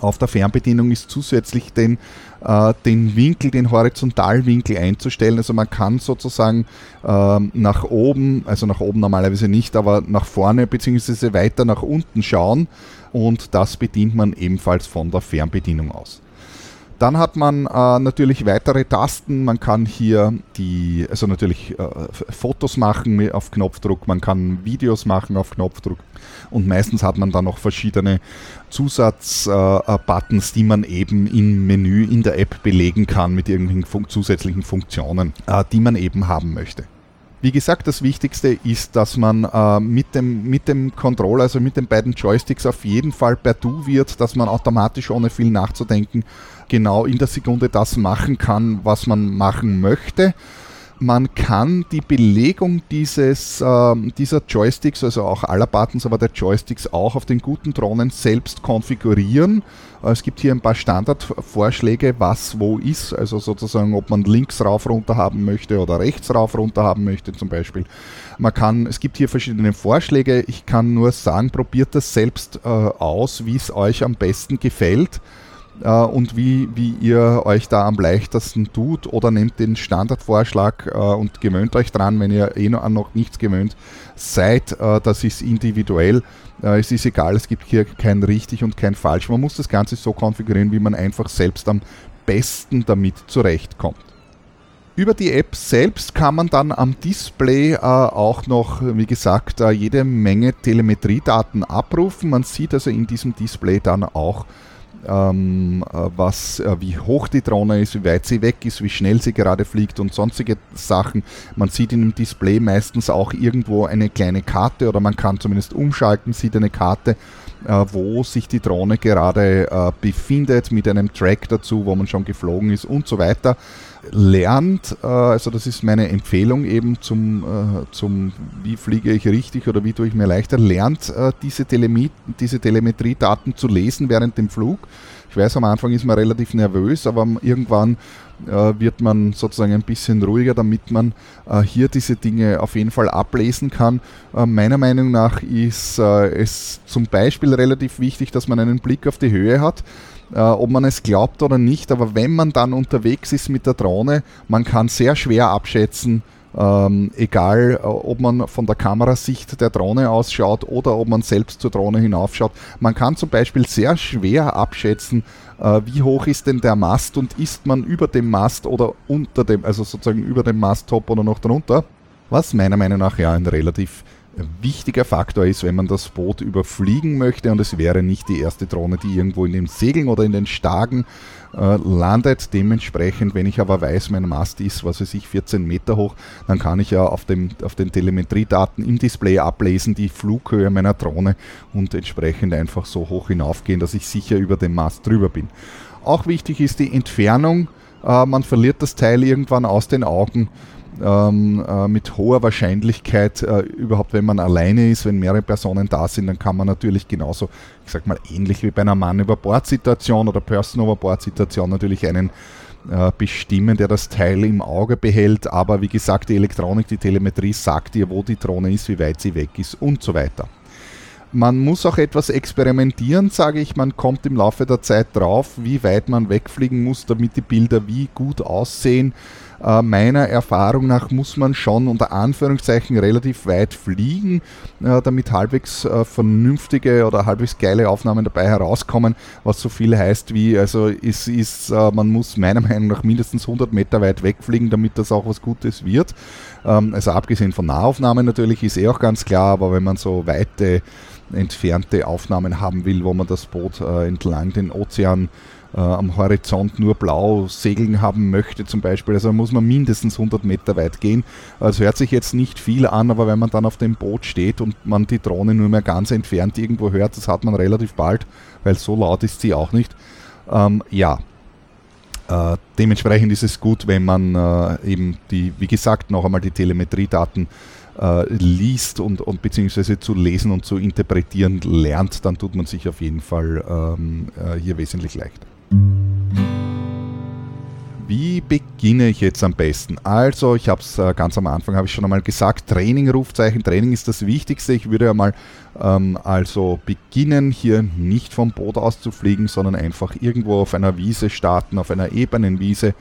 auf der Fernbedienung ist zusätzlich den, äh, den Winkel, den Horizontalwinkel einzustellen. Also man kann sozusagen äh, nach oben, also nach oben normalerweise nicht, aber nach vorne bzw. weiter nach unten schauen und das bedient man ebenfalls von der Fernbedienung aus. Dann hat man äh, natürlich weitere Tasten. Man kann hier die, also natürlich äh, Fotos machen auf Knopfdruck, man kann Videos machen auf Knopfdruck und meistens hat man dann noch verschiedene Zusatzbuttons, äh, die man eben im Menü in der App belegen kann mit irgendwelchen fun zusätzlichen Funktionen, äh, die man eben haben möchte. Wie gesagt, das Wichtigste ist, dass man äh, mit, dem, mit dem Controller, also mit den beiden Joysticks auf jeden Fall per Du wird, dass man automatisch ohne viel nachzudenken genau in der Sekunde das machen kann, was man machen möchte. Man kann die Belegung dieses, äh, dieser Joysticks, also auch aller Buttons, aber der Joysticks auch auf den guten Drohnen selbst konfigurieren. Äh, es gibt hier ein paar Standardvorschläge, was wo ist, also sozusagen, ob man links rauf runter haben möchte oder rechts rauf runter haben möchte zum Beispiel. Man kann, es gibt hier verschiedene Vorschläge. Ich kann nur sagen, probiert das selbst äh, aus, wie es euch am besten gefällt äh, und wie, wie ihr euch da am leichtesten tut oder nehmt den Standardvorschlag äh, und gewöhnt euch dran, wenn ihr eh noch noch nichts gewöhnt seid. Äh, das ist individuell. Äh, es ist egal, es gibt hier kein richtig und kein falsch. Man muss das Ganze so konfigurieren, wie man einfach selbst am besten damit zurechtkommt. Über die App selbst kann man dann am Display äh, auch noch, wie gesagt, äh, jede Menge Telemetriedaten abrufen. Man sieht also in diesem Display dann auch ähm, äh, was, äh, wie hoch die Drohne ist, wie weit sie weg ist, wie schnell sie gerade fliegt und sonstige Sachen. Man sieht in dem Display meistens auch irgendwo eine kleine Karte oder man kann zumindest umschalten, sieht eine Karte, äh, wo sich die Drohne gerade äh, befindet, mit einem Track dazu, wo man schon geflogen ist und so weiter lernt, äh, also das ist meine Empfehlung eben zum, äh, zum wie fliege ich richtig oder wie tue ich mir leichter, lernt äh, diese, Telemet diese Telemetriedaten zu lesen während dem Flug. Ich weiß, am Anfang ist man relativ nervös, aber irgendwann wird man sozusagen ein bisschen ruhiger, damit man hier diese Dinge auf jeden Fall ablesen kann. meiner Meinung nach ist es zum Beispiel relativ wichtig, dass man einen Blick auf die Höhe hat äh, ob man es glaubt oder nicht, aber wenn man dann unterwegs ist mit der Drohne, man kann sehr schwer abschätzen, ähm, egal äh, ob man von der Kamerasicht der Drohne ausschaut oder ob man selbst zur Drohne hinaufschaut. Man kann zum Beispiel sehr schwer abschätzen, äh, wie hoch ist denn der Mast und ist man über dem Mast oder unter dem, also sozusagen über dem Masttop oder noch drunter. Was meiner Meinung nach ja ein relativ wichtiger Faktor ist, wenn man das Boot überfliegen möchte und es wäre nicht die erste Drohne, die irgendwo in den Segeln oder in den Stagen äh, landet. Dementsprechend, wenn ich aber weiß, mein Mast ist, was weiß ich, 14 Meter hoch, dann kann ich ja auf, dem, auf den Telemetriedaten im Display ablesen, die Flughöhe meiner Drohne und entsprechend einfach so hoch hinaufgehen, dass ich sicher über dem Mast drüber bin. Auch wichtig ist die Entfernung. Äh, man verliert das Teil irgendwann aus den Augen ähm, äh, mit hoher Wahrscheinlichkeit, äh, überhaupt wenn man alleine ist, wenn mehrere Personen da sind, dann kann man natürlich genauso, ich sag mal, ähnlich wie bei einer Mann über Bord-Situation oder Person over Bord-Situation natürlich einen äh, bestimmen, der das Teil im Auge behält. Aber wie gesagt, die Elektronik, die Telemetrie sagt dir, wo die Drohne ist, wie weit sie weg ist und so weiter. Man muss auch etwas experimentieren, sage ich. Man kommt im Laufe der Zeit drauf, wie weit man wegfliegen muss, damit die Bilder wie gut aussehen. Äh, meiner Erfahrung nach muss man schon unter Anführungszeichen relativ weit fliegen, äh, damit halbwegs äh, vernünftige oder halbwegs geile Aufnahmen dabei herauskommen, was so viel heißt wie, also es ist, man muss meiner Meinung nach mindestens 100 Meter weit wegfliegen, damit das auch was Gutes wird. Ähm, also abgesehen von Nahaufnahmen natürlich ist eh auch ganz klar, aber wenn man so weite entfernte Aufnahmen haben will, wo man das Boot entlang den Ozean äh, am Horizont nur blau segeln haben möchte zum Beispiel. Also muss man mindestens 100 Meter weit gehen. Es hört sich jetzt nicht viel an, aber wenn man dann auf dem Boot steht und man die Drohne nur mehr ganz entfernt irgendwo hört, das hat man relativ bald, weil so laut ist sie auch nicht. Ähm, ja, äh, dementsprechend ist es gut, wenn man äh, eben die, wie gesagt, noch einmal die Telemetriedaten äh, liest und, und beziehungsweise zu lesen und zu interpretieren lernt, dann tut man sich auf jeden Fall ähm, äh, hier wesentlich leichter. Wie beginne ich jetzt am besten? Also, ich habe es äh, ganz am Anfang, habe ich schon einmal gesagt, Training, Rufzeichen, Training ist das Wichtigste. Ich würde einmal ähm, also beginnen, hier nicht vom Boot aus zu fliegen, sondern einfach irgendwo auf einer Wiese starten, auf einer ebenen Wiese.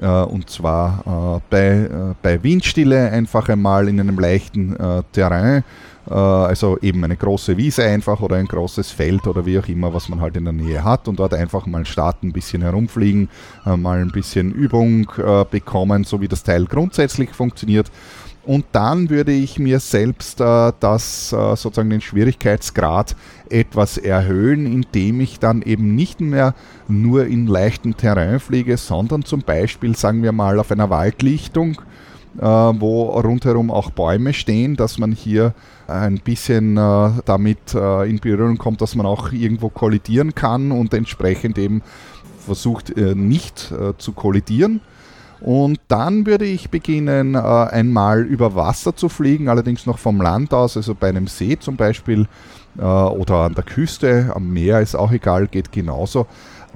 Äh, und zwar äh, bei, äh, bei Windstille einfach einmal in einem leichten Terrain also eben eine große Wiese einfach oder ein großes Feld oder wie auch immer, was man halt in der Nähe hat und dort einfach mal starten, ein bisschen herumfliegen, mal ein bisschen Übung bekommen, so wie das Teil grundsätzlich funktioniert. Und dann würde ich mir selbst äh, das äh, sozusagen den Schwierigkeitsgrad etwas erhöhen, indem ich dann eben nicht mehr nur in leichtem Terrain fliege, sondern zum Beispiel, sagen wir mal, auf einer Waldlichtung äh, wo rundherum auch Bäume stehen, dass man hier ein bisschen äh, damit äh, in Berührung kommt, dass man auch irgendwo kollidieren kann und entsprechend eben versucht nicht zu kollidieren. Und dann würde ich beginnen, einmal über Wasser zu fliegen, allerdings noch vom Land aus, also bei einem See zum Beispiel oder an der Küste, am Meer ist auch egal, geht genauso.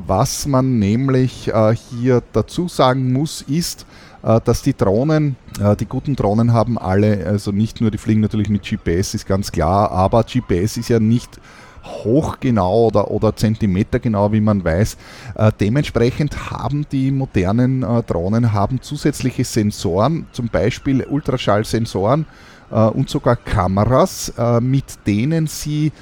Was man nämlich hier dazu sagen muss, ist, äh, dass die Drohnen, äh, die guten Drohnen haben alle, also nicht nur, die fliegen natürlich mit GPS, ist ganz klar, aber GPS ist ja nicht hochgenau oder, oder zentimetergenau, wie man weiß. Äh, dementsprechend haben die modernen äh, Drohnen haben zusätzliche Sensoren, zum Beispiel Ultraschallsensoren äh, und sogar Kameras, äh, mit denen sie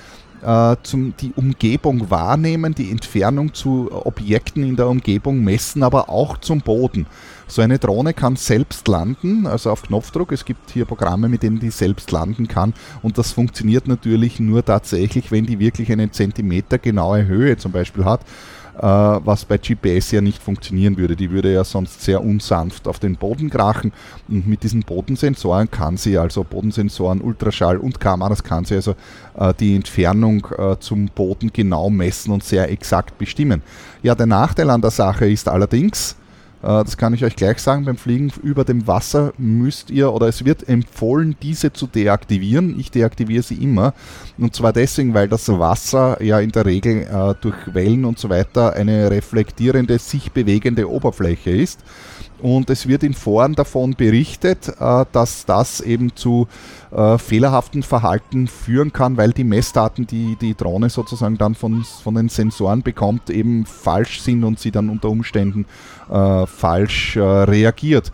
äh, zum, die Umgebung wahrnehmen, die Entfernung zu Objekten in der Umgebung messen, aber auch zum Boden. So eine Drohne kann selbst landen, also auf Knopfdruck. Es gibt hier Programme, mit denen die selbst landen kann. Und das funktioniert natürlich nur tatsächlich, wenn die wirklich eine Zentimeter genaue Höhe zum Beispiel hat. Äh, was bei GPS ja nicht funktionieren würde. Die würde ja sonst sehr unsanft auf den Boden krachen und mit diesen Bodensensoren kann sie, also Bodensensoren, Ultraschall und Kameras, kann sie also äh, die Entfernung äh, zum Boden genau messen und sehr exakt bestimmen. Ja, der Nachteil an der Sache ist allerdings, das kann ich euch gleich sagen, beim Fliegen über dem Wasser müsst ihr oder es wird empfohlen, diese zu deaktivieren. Ich deaktiviere sie immer. Und zwar deswegen, weil das Wasser ja in der Regel äh, durch Wellen und so weiter eine reflektierende, sich bewegende Oberfläche ist. Und es wird in Foren davon berichtet, äh, dass das eben zu äh, fehlerhaften Verhalten führen kann, weil die Messdaten, die die Drohne sozusagen dann von, von den Sensoren bekommt, eben falsch sind und sie dann unter Umständen äh, falsch reagiert.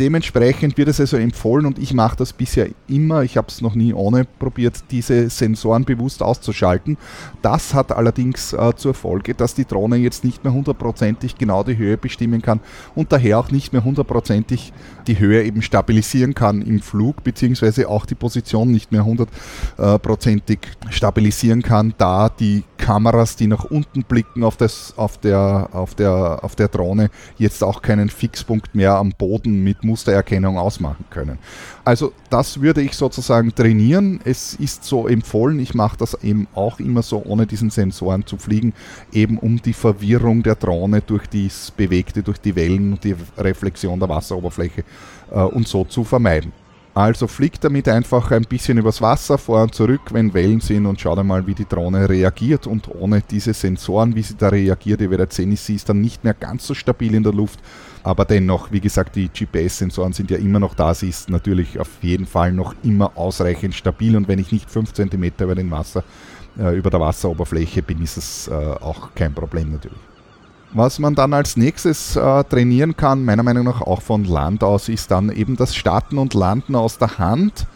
Dementsprechend wird es also empfohlen und ich mache das bisher immer, ich habe es noch nie ohne probiert, diese Sensoren bewusst auszuschalten. Das hat allerdings äh, zur Folge, dass die Drohne jetzt nicht mehr hundertprozentig genau die Höhe bestimmen kann und daher auch nicht mehr hundertprozentig die Höhe eben stabilisieren kann im Flug, beziehungsweise auch die Position nicht mehr hundertprozentig stabilisieren kann, da die Kameras, die nach unten blicken auf, das, auf, der, auf, der, auf der Drohne, jetzt auch keinen Fixpunkt mehr am Boden mit Mustererkennung ausmachen können. Also das würde ich sozusagen trainieren. Es ist so empfohlen, ich mache das eben auch immer so, ohne diesen Sensoren zu fliegen, eben um die Verwirrung der Drohne durch das Bewegte, durch die Wellen und die Reflexion der Wasseroberfläche äh, und so zu vermeiden. Also fliegt damit einfach ein bisschen übers Wasser vor und zurück, wenn Wellen sind und schaut einmal, wie die Drohne reagiert. Und ohne diese Sensoren, wie sie da reagiert, ihr werdet sehen, sie ist dann nicht mehr ganz so stabil in der Luft. Aber dennoch, wie gesagt, die GPS-Sensoren sind ja immer noch da. Sie ist natürlich auf jeden Fall noch immer ausreichend stabil. Und wenn ich nicht 5 cm über, äh, über der Wasseroberfläche bin, ist es äh, auch kein Problem natürlich. Was man dann als nächstes äh, trainieren kann, meiner Meinung nach auch von Land aus, ist dann eben das Starten und Landen aus der Hand.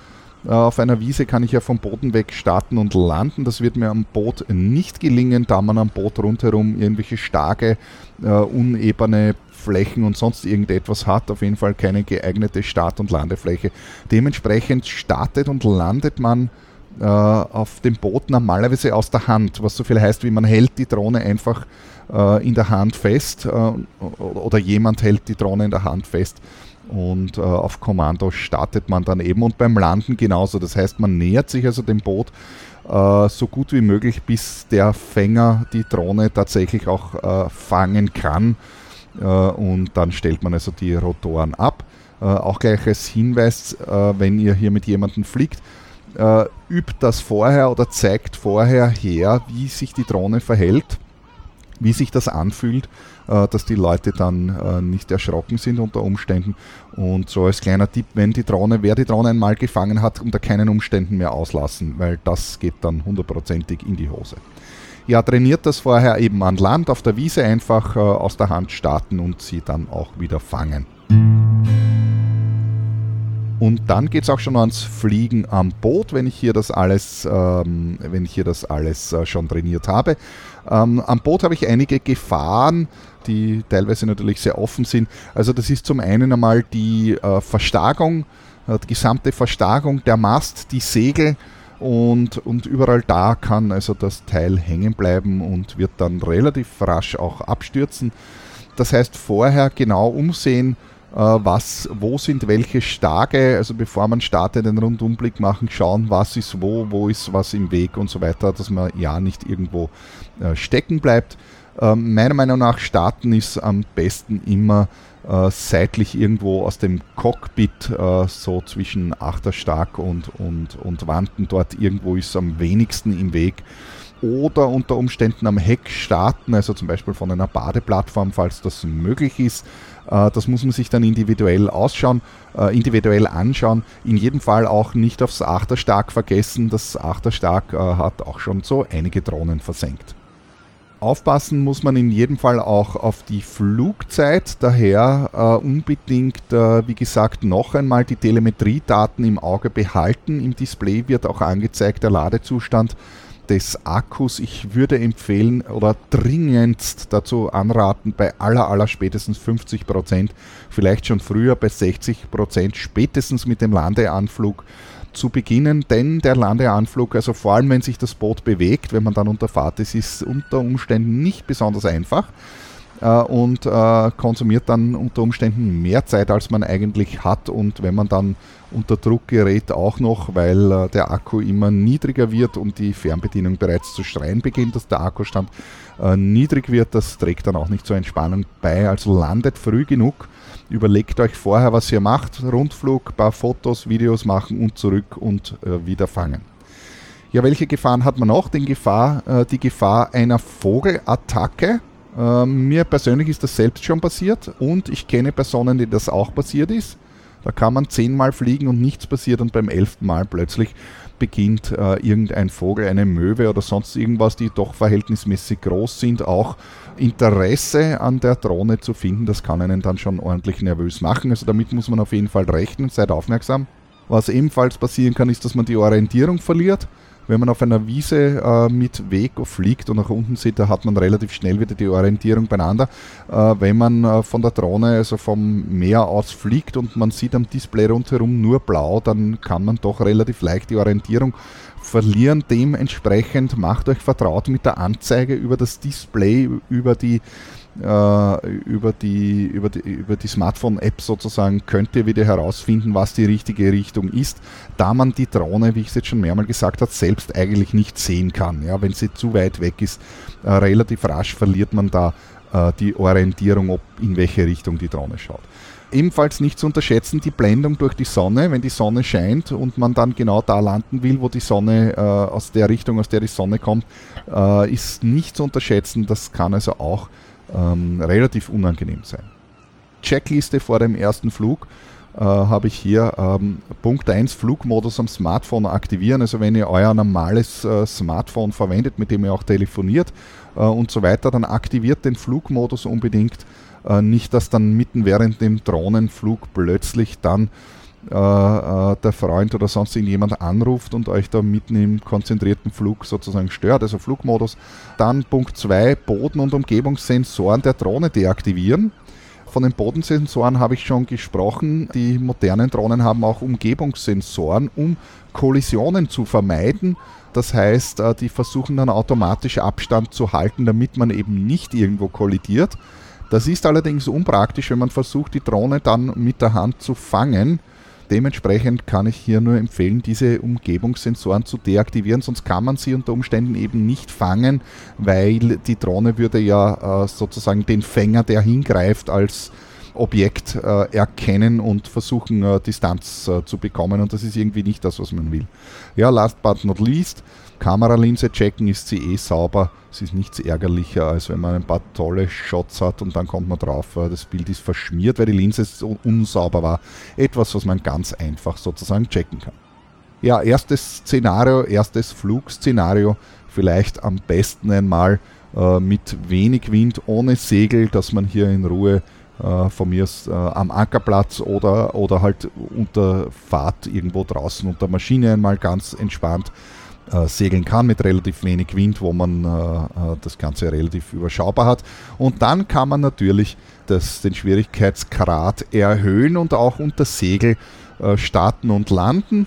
Äh, auf einer Wiese kann ich ja vom Boden weg starten und landen. Das wird mir am Boot nicht gelingen, da man am Boot rundherum irgendwelche starke, äh, unebene Flächen und sonst irgendetwas hat. Auf jeden Fall keine geeignete Start- und Landefläche. Dementsprechend startet und landet man äh, auf dem Boot normalerweise aus der Hand, was so viel heißt, wie man hält die Drohne einfach äh, in der Hand fest äh, oder jemand hält die Drohne in der Hand fest und äh, auf Kommando startet man dann eben und beim Landen genauso. Das heißt, man nähert sich also dem Boot äh, so gut wie möglich, bis der Fänger die Drohne tatsächlich auch äh, fangen kann äh, und dann stellt man also die Rotoren ab. auch gleich als Hinweis, wenn ihr hier mit jemandem fliegt, übt das vorher oder zeigt vorher her, wie sich die Drohne verhält wie sich das anfühlt, äh, dass die Leute dann äh, nicht erschrocken sind unter Umständen. Und so als kleiner Tipp, wenn die Drohne, wer die Drohne einmal gefangen hat, unter keinen Umständen mehr auslassen, weil das geht dann hundertprozentig in die Hose. Ja, trainiert das vorher eben an Land, auf der Wiese einfach äh, aus der Hand starten und sie dann auch wieder fangen. Und dann geht es auch schon ans Fliegen am Boot, wenn ich hier das alles, ähm, wenn ich hier das alles äh, schon trainiert habe. Ähm, am Boot habe ich einige Gefahren, die teilweise natürlich sehr offen sind. Also das ist zum einen einmal die äh, Verstärkung, äh, die gesamte Verstärkung der Mast, die Segel und, und überall da kann also das Teil hängen bleiben und wird dann relativ rasch auch abstürzen. Das heißt vorher genau umsehen, was, wo sind welche Stage, also bevor man startet, den Rundumblick machen, schauen, was ist wo, wo ist was im Weg und so weiter, dass man ja nicht irgendwo äh, stecken bleibt. Ähm, meiner Meinung nach starten ist am besten immer äh, seitlich irgendwo aus dem Cockpit, äh, so zwischen Achterstark und, und, und Wanden, dort irgendwo ist am wenigsten im Weg oder unter Umständen am Heck starten, also zum Beispiel von einer Badeplattform, falls das möglich ist. Äh, das muss man sich dann individuell ausschauen, äh, individuell anschauen. In jedem Fall auch nicht aufs Achterstark vergessen. Das Achterstark äh, hat auch schon so einige Drohnen versenkt. Aufpassen muss man in jedem Fall auch auf die Flugzeit, daher unbedingt, wie gesagt, noch einmal die Telemetriedaten im Auge behalten. Im Display wird auch angezeigt der Ladezustand des Akkus. Ich würde empfehlen oder dringendst dazu anraten, bei aller, aller spätestens 50 Prozent, vielleicht schon früher bei 60 Prozent, spätestens mit dem Landeanflug zu beginnen, denn der Landeanflug, also vor allem wenn sich das Boot bewegt, wenn man dann unter Fahrt ist, ist unter Umständen nicht besonders einfach und äh, konsumiert dann unter Umständen mehr Zeit, als man eigentlich hat und wenn man dann unter Druck gerät auch noch, weil äh, der Akku immer niedriger wird und die Fernbedienung bereits zu schreien beginnt, dass der Akkustand äh, niedrig wird, das trägt dann auch nicht zur Entspannung bei, also landet früh genug Überlegt euch vorher, was ihr macht. Rundflug, paar Fotos, Videos machen und zurück und äh, wieder fangen. Ja, welche Gefahren hat man noch? Den Gefahr, äh, die Gefahr einer Vogelattacke. Äh, mir persönlich ist das selbst schon passiert und ich kenne Personen, die das auch passiert ist. Da kann man zehnmal fliegen und nichts passiert und beim elften Mal plötzlich beginnt äh, irgendein Vogel, eine Möwe oder sonst irgendwas, die doch verhältnismäßig groß sind, auch Interesse an der Drohne zu finden. Das kann einen dann schon ordentlich nervös machen. Also damit muss man auf jeden Fall rechnen, seid aufmerksam. Was ebenfalls passieren kann, ist, dass man die Orientierung verliert. Wenn man auf einer Wiese äh, mit Weg fliegt und nach unten sieht, da hat man relativ schnell wieder die Orientierung beieinander. Äh, wenn man äh, von der Drohne, also vom Meer aus fliegt und man sieht am Display rundherum nur blau, dann kann man doch relativ leicht die Orientierung verlieren. Dementsprechend macht euch vertraut mit der Anzeige über das Display, über die äh, über die, über die, über die Smartphone-App sozusagen könnt ihr wieder herausfinden, was die richtige Richtung ist, da man die Drohne, wie ich es jetzt schon mehrmals gesagt habe, selbst eigentlich nicht sehen kann. Ja, wenn sie zu weit weg ist, äh, relativ rasch verliert man da äh, die Orientierung, ob in welche Richtung die Drohne schaut. Ebenfalls nicht zu unterschätzen die Blendung durch die Sonne, wenn die Sonne scheint und man dann genau da landen will, wo die Sonne äh, aus der Richtung, aus der die Sonne kommt, äh, ist nicht zu unterschätzen. Das kann also auch ähm, relativ unangenehm sein. Checkliste vor dem ersten Flug äh, habe ich hier ähm, Punkt 1 Flugmodus am Smartphone aktivieren. Also wenn ihr euer normales äh, Smartphone verwendet, mit dem ihr auch telefoniert äh, und so weiter, dann aktiviert den Flugmodus unbedingt. Äh, nicht, dass dann mitten während dem Drohnenflug plötzlich dann äh, äh, der Freund oder sonst irgendjemand anruft und euch da mitten im konzentrierten Flug sozusagen stört, also Flugmodus. Dann Punkt 2, Boden- und Umgebungssensoren der Drohne deaktivieren. Von den Bodensensoren habe ich schon gesprochen. Die modernen Drohnen haben auch Umgebungssensoren, um Kollisionen zu vermeiden. Das heißt, äh, die versuchen dann automatisch Abstand zu halten, damit man eben nicht irgendwo kollidiert. Das ist allerdings unpraktisch, wenn man versucht, die Drohne dann mit der Hand zu fangen Dementsprechend kann ich hier nur empfehlen, diese Umgebungssensoren zu deaktivieren, sonst kann man sie unter Umständen eben nicht fangen, weil die Drohne würde ja äh, sozusagen den Fänger, der hingreift, als Objekt äh, erkennen und versuchen, äh, Distanz äh, zu bekommen. Und das ist irgendwie nicht das, was man will. Ja, last but not least, Kameralinse checken, ist sie eh sauber. Es ist nichts ärgerlicher, als wenn man ein paar tolle Shots hat und dann kommt man drauf, äh, das Bild ist verschmiert, weil die Linse so unsauber war. Etwas, was man ganz einfach sozusagen checken kann. Ja, erstes Szenario, erstes Flugszenario, vielleicht am besten einmal äh, mit wenig Wind, ohne Segel, dass man hier in Ruhe äh, von mir äh, am Ankerplatz oder, oder halt unter Fahrt irgendwo draußen unter Maschine einmal ganz entspannt äh, segeln kann mit relativ wenig Wind, wo man äh, äh, das Ganze relativ überschaubar hat. Und dann kann man natürlich das, den Schwierigkeitsgrad erhöhen und auch unter Segel äh, starten und landen.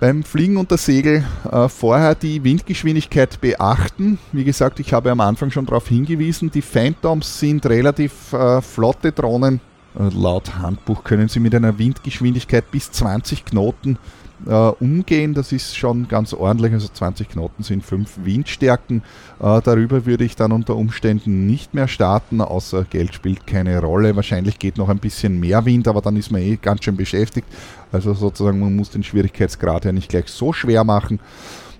Beim Fliegen unter Segel äh, vorher die Windgeschwindigkeit beachten. Wie gesagt, ich habe am Anfang schon darauf hingewiesen, die Phantoms sind relativ äh, flotte Drohnen. laut Handbuch können sie mit einer Windgeschwindigkeit bis 20 Knoten äh, umgehen. Das ist schon ganz ordentlich. Also 20 Knoten sind 5 Windstärken. Äh, darüber würde ich dann unter Umständen nicht mehr starten, außer Geld spielt keine Rolle. Wahrscheinlich geht noch ein bisschen mehr Wind, aber dann ist man eh ganz schön beschäftigt. Also sozusagen, man muss den Schwierigkeitsgrad ja nicht gleich so schwer machen.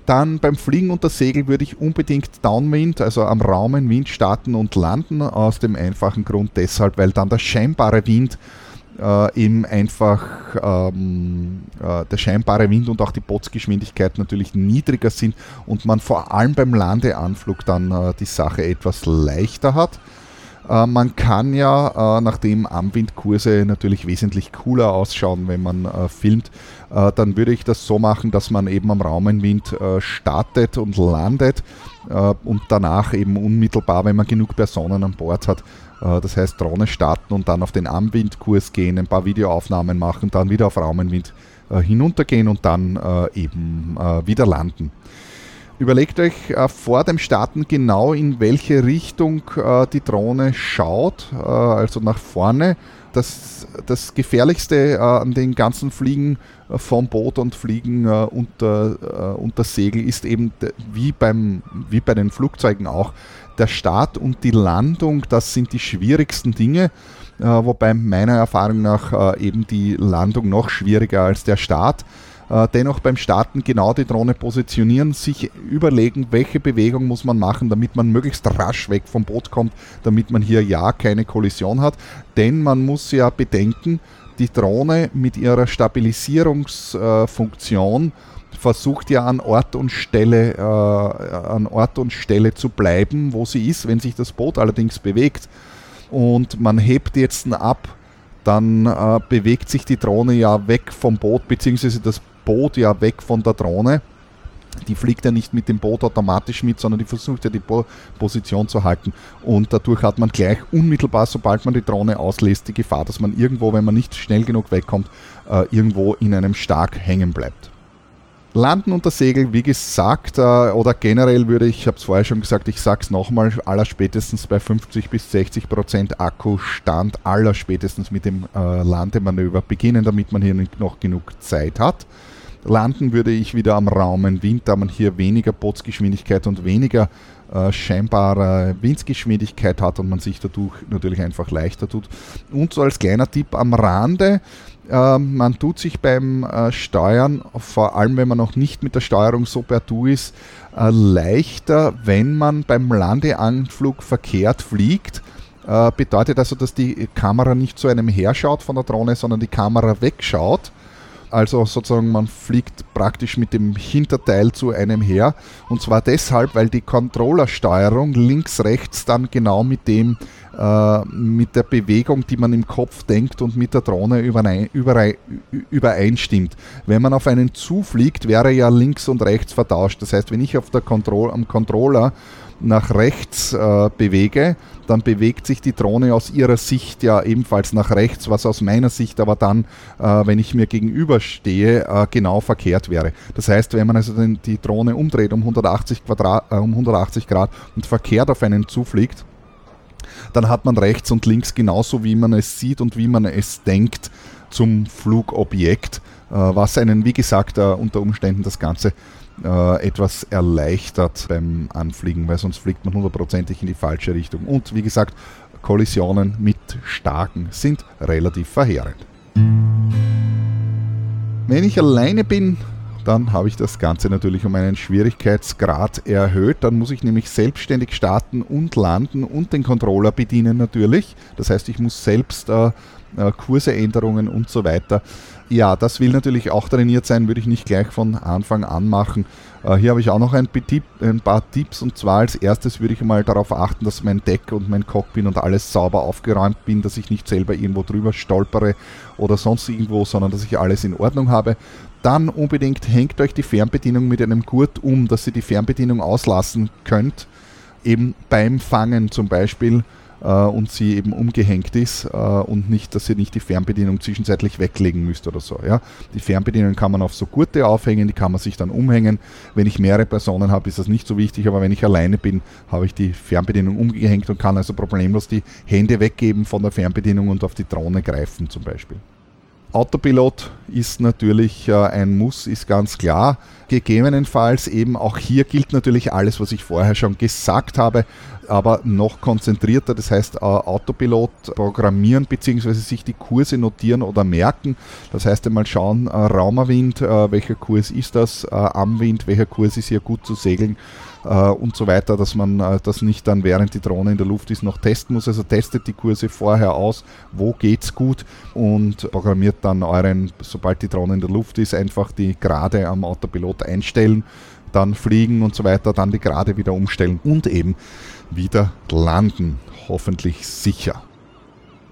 Dann beim Fliegen unter Segel würde ich unbedingt Downwind, also am raumen Wind starten und landen, aus dem einfachen Grund deshalb, weil dann der scheinbare Wind äh, eben einfach ähm, äh, der scheinbare Wind und auch die Bootsgeschwindigkeit natürlich niedriger sind und man vor allem beim Landeanflug dann äh, die Sache etwas leichter hat. Äh, man kann ja, äh, nachdem Amwindkurse natürlich wesentlich cooler ausschauen, wenn man äh, filmt, dann würde ich das so machen, dass man eben am Raumenwind startet und landet und danach eben unmittelbar, wenn man genug Personen an Bord hat, das heißt Drohne starten und dann auf den Amwindkurs gehen, ein paar Videoaufnahmen machen, dann wieder auf Raumenwind hinuntergehen und dann eben wieder landen. Überlegt euch äh, vor dem Starten genau, in welche Richtung äh, die Drohne schaut, äh, also nach vorne. Das, das Gefährlichste äh, an den ganzen Fliegen äh, vom Boot und Fliegen äh, unter, unter Segel ist eben wie, beim, wie bei den Flugzeugen auch der Start und die Landung. Das sind die schwierigsten Dinge wobei meiner Erfahrung nach eben die Landung noch schwieriger als der Start. Äh, dennoch beim Starten genau die Drohne positionieren, sich überlegen, welche Bewegung muss man machen, damit man möglichst rasch weg vom Boot kommt, damit man hier ja keine Kollision hat. Denn man muss ja bedenken, die Drohne mit ihrer Stabilisierungsfunktion versucht ja an Ort und Stelle, äh, an Ort und Stelle zu bleiben, wo sie ist. Wenn sich das Boot allerdings bewegt und man hebt jetzt ab, dann äh, bewegt sich die Drohne ja weg vom Boot, beziehungsweise das Boot ja weg von der Drohne. Die fliegt ja nicht mit dem Boot automatisch mit, sondern die versucht ja die po Position zu halten. Und dadurch hat man gleich unmittelbar, sobald man die Drohne auslässt, die Gefahr, dass man irgendwo, wenn man nicht schnell genug wegkommt, äh, irgendwo in einem Stark hängen bleibt. Landen unter Segel, wie gesagt, äh, oder generell würde ich, ich habe es vorher schon gesagt, ich sage es nochmal, aller spätestens bei 50 bis 60 Prozent Akkustand, aller spätestens mit dem äh, Landemanöver beginnen, damit man hier noch genug Zeit hat. Landen würde ich wieder am Raumenwind, da man hier weniger Bootsgeschwindigkeit und weniger äh, scheinbare Windgeschwindigkeit hat und man sich dadurch natürlich einfach leichter tut. Und so als kleiner Tipp am Rande, man tut sich beim äh, Steuern, vor allem wenn man noch nicht mit der Steuerung so per Du ist, äh, leichter, wenn man beim Landeanflug verkehrt fliegt. Äh, bedeutet also, dass die Kamera nicht zu einem herschaut von der Drohne, sondern die Kamera wegschaut also sozusagen man fliegt praktisch mit dem Hinterteil zu einem her. Und zwar deshalb, weil die Controllersteuerung links-rechts dann genau mit dem äh, mit der Bewegung, die man im Kopf denkt und mit der Drohne überein, überein, übereinstimmt. Wenn man auf einen zufliegt, wäre ja links und rechts vertauscht. Das heißt, wenn ich auf der Control, am Controller nach rechts äh, bewege, dann bewegt sich die Drohne aus ihrer Sicht ja ebenfalls nach rechts, was aus meiner Sicht aber dann, äh, wenn ich mir gegenüberstehe, äh, genau verkehrt wäre. Das heißt, wenn man also den, die Drohne umdreht um 180, Quadrat, äh, um 180 Grad und verkehrt auf einen zufliegt, dann hat man rechts und links genauso, wie man es sieht und wie man es denkt, zum Flugobjekt, äh, was einen, wie gesagt, äh, unter Umständen das Ganze äh, etwas erleichtert beim Anfliegen, weil sonst fliegt man hundertprozentig in die falsche Richtung. Und wie gesagt, Kollisionen mit Starken sind relativ verheerend. Wenn ich alleine bin, dann habe ich das Ganze natürlich um einen Schwierigkeitsgrad erhöht. Dann muss ich nämlich selbstständig starten und landen und den Controller bedienen natürlich. Das heißt, ich muss selbst äh, äh, Kurseänderungen und so weiter ja, das will natürlich auch trainiert sein, würde ich nicht gleich von Anfang an machen. Äh, hier habe ich auch noch ein, paar Tipps und zwar als erstes würde ich mal darauf achten, dass mein Deck und mein Cockpit und alles sauber aufgeräumt bin, dass ich nicht selber irgendwo drüber stolpere oder sonst irgendwo, sondern dass ich alles in Ordnung habe. Dann unbedingt hängt euch die Fernbedienung mit einem Gurt um, dass ihr die Fernbedienung auslassen könnt, eben beim Fangen zum Beispiel und sie eben umgehängt ist äh, und nicht, dass ihr nicht die Fernbedienung zwischenzeitlich weglegen müsst oder so. Ja? Die Fernbedienung kann man auf so Gurte aufhängen, die kann man sich dann umhängen. Wenn ich mehrere Personen habe, ist das nicht so wichtig, aber wenn ich alleine bin, habe ich die Fernbedienung umgehängt und kann also problemlos die Hände weggeben von der Fernbedienung und auf die Drohne greifen zum Beispiel. Autopilot ist natürlich äh, ein Muss, ist ganz klar. Gegebenenfalls eben auch hier gilt natürlich alles, was ich vorher schon gesagt habe, aber noch konzentrierter. Das heißt, äh, Autopilot programmieren bzw. sich die Kurse notieren oder merken. Das heißt einmal schauen, äh, Raumerwind, welcher Kurs ist das, am Wind, welcher Kurs ist hier gut zu segeln äh, und so weiter, dass man äh, das nicht dann während die Drohne in der Luft ist noch testen muss. Also testet die Kurse vorher aus, wo geht's gut und programmiert dann euren, sobald die Drohne in der Luft ist, einfach die Gerade am Autopilot einstellen, dann fliegen und so weiter, dann die Gerade wieder umstellen und eben wieder landen hoffentlich sicher.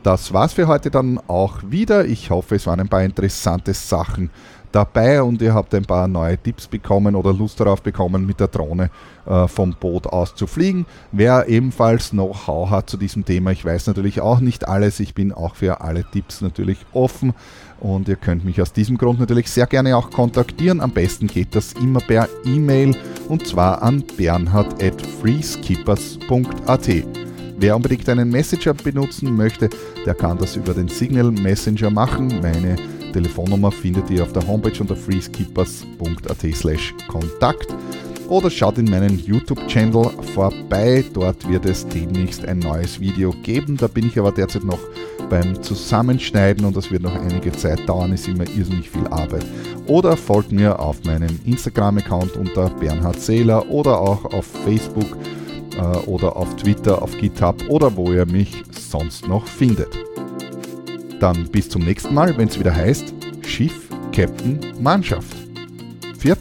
Das war's für heute dann auch wieder. Ich hoffe, es waren ein paar interessante Sachen dabei und ihr habt ein paar neue Tipps bekommen oder Lust darauf bekommen, mit der Drohne äh, vom Boot aus zu fliegen. Wer ebenfalls Know-how hat zu diesem Thema, ich weiß natürlich auch nicht alles, ich bin auch für alle Tipps natürlich offen und ihr könnt mich aus diesem Grund natürlich sehr gerne auch kontaktieren. Am besten geht das immer per E-Mail und zwar an bernhard.freeskippers.at. Wer unbedingt einen Messenger benutzen möchte, der kann das über den Signal Messenger machen. Meine Telefonnummer findet ihr auf der Homepage unter freeskippers.at slash Kontakt oder schaut in meinen YouTube-Channel vorbei. Dort wird es demnächst ein neues Video geben. Da bin ich aber derzeit noch beim Zusammenschneiden und das wird noch einige Zeit dauern, ist immer irrsinnig viel Arbeit. Oder folgt mir auf meinem Instagram-Account unter Bernhard Seeler oder auch auf Facebook äh, oder auf Twitter, auf GitHub oder wo ihr mich sonst noch findet. Dann bis zum nächsten Mal, wenn es wieder heißt Schiff, Captain, Mannschaft. Viert.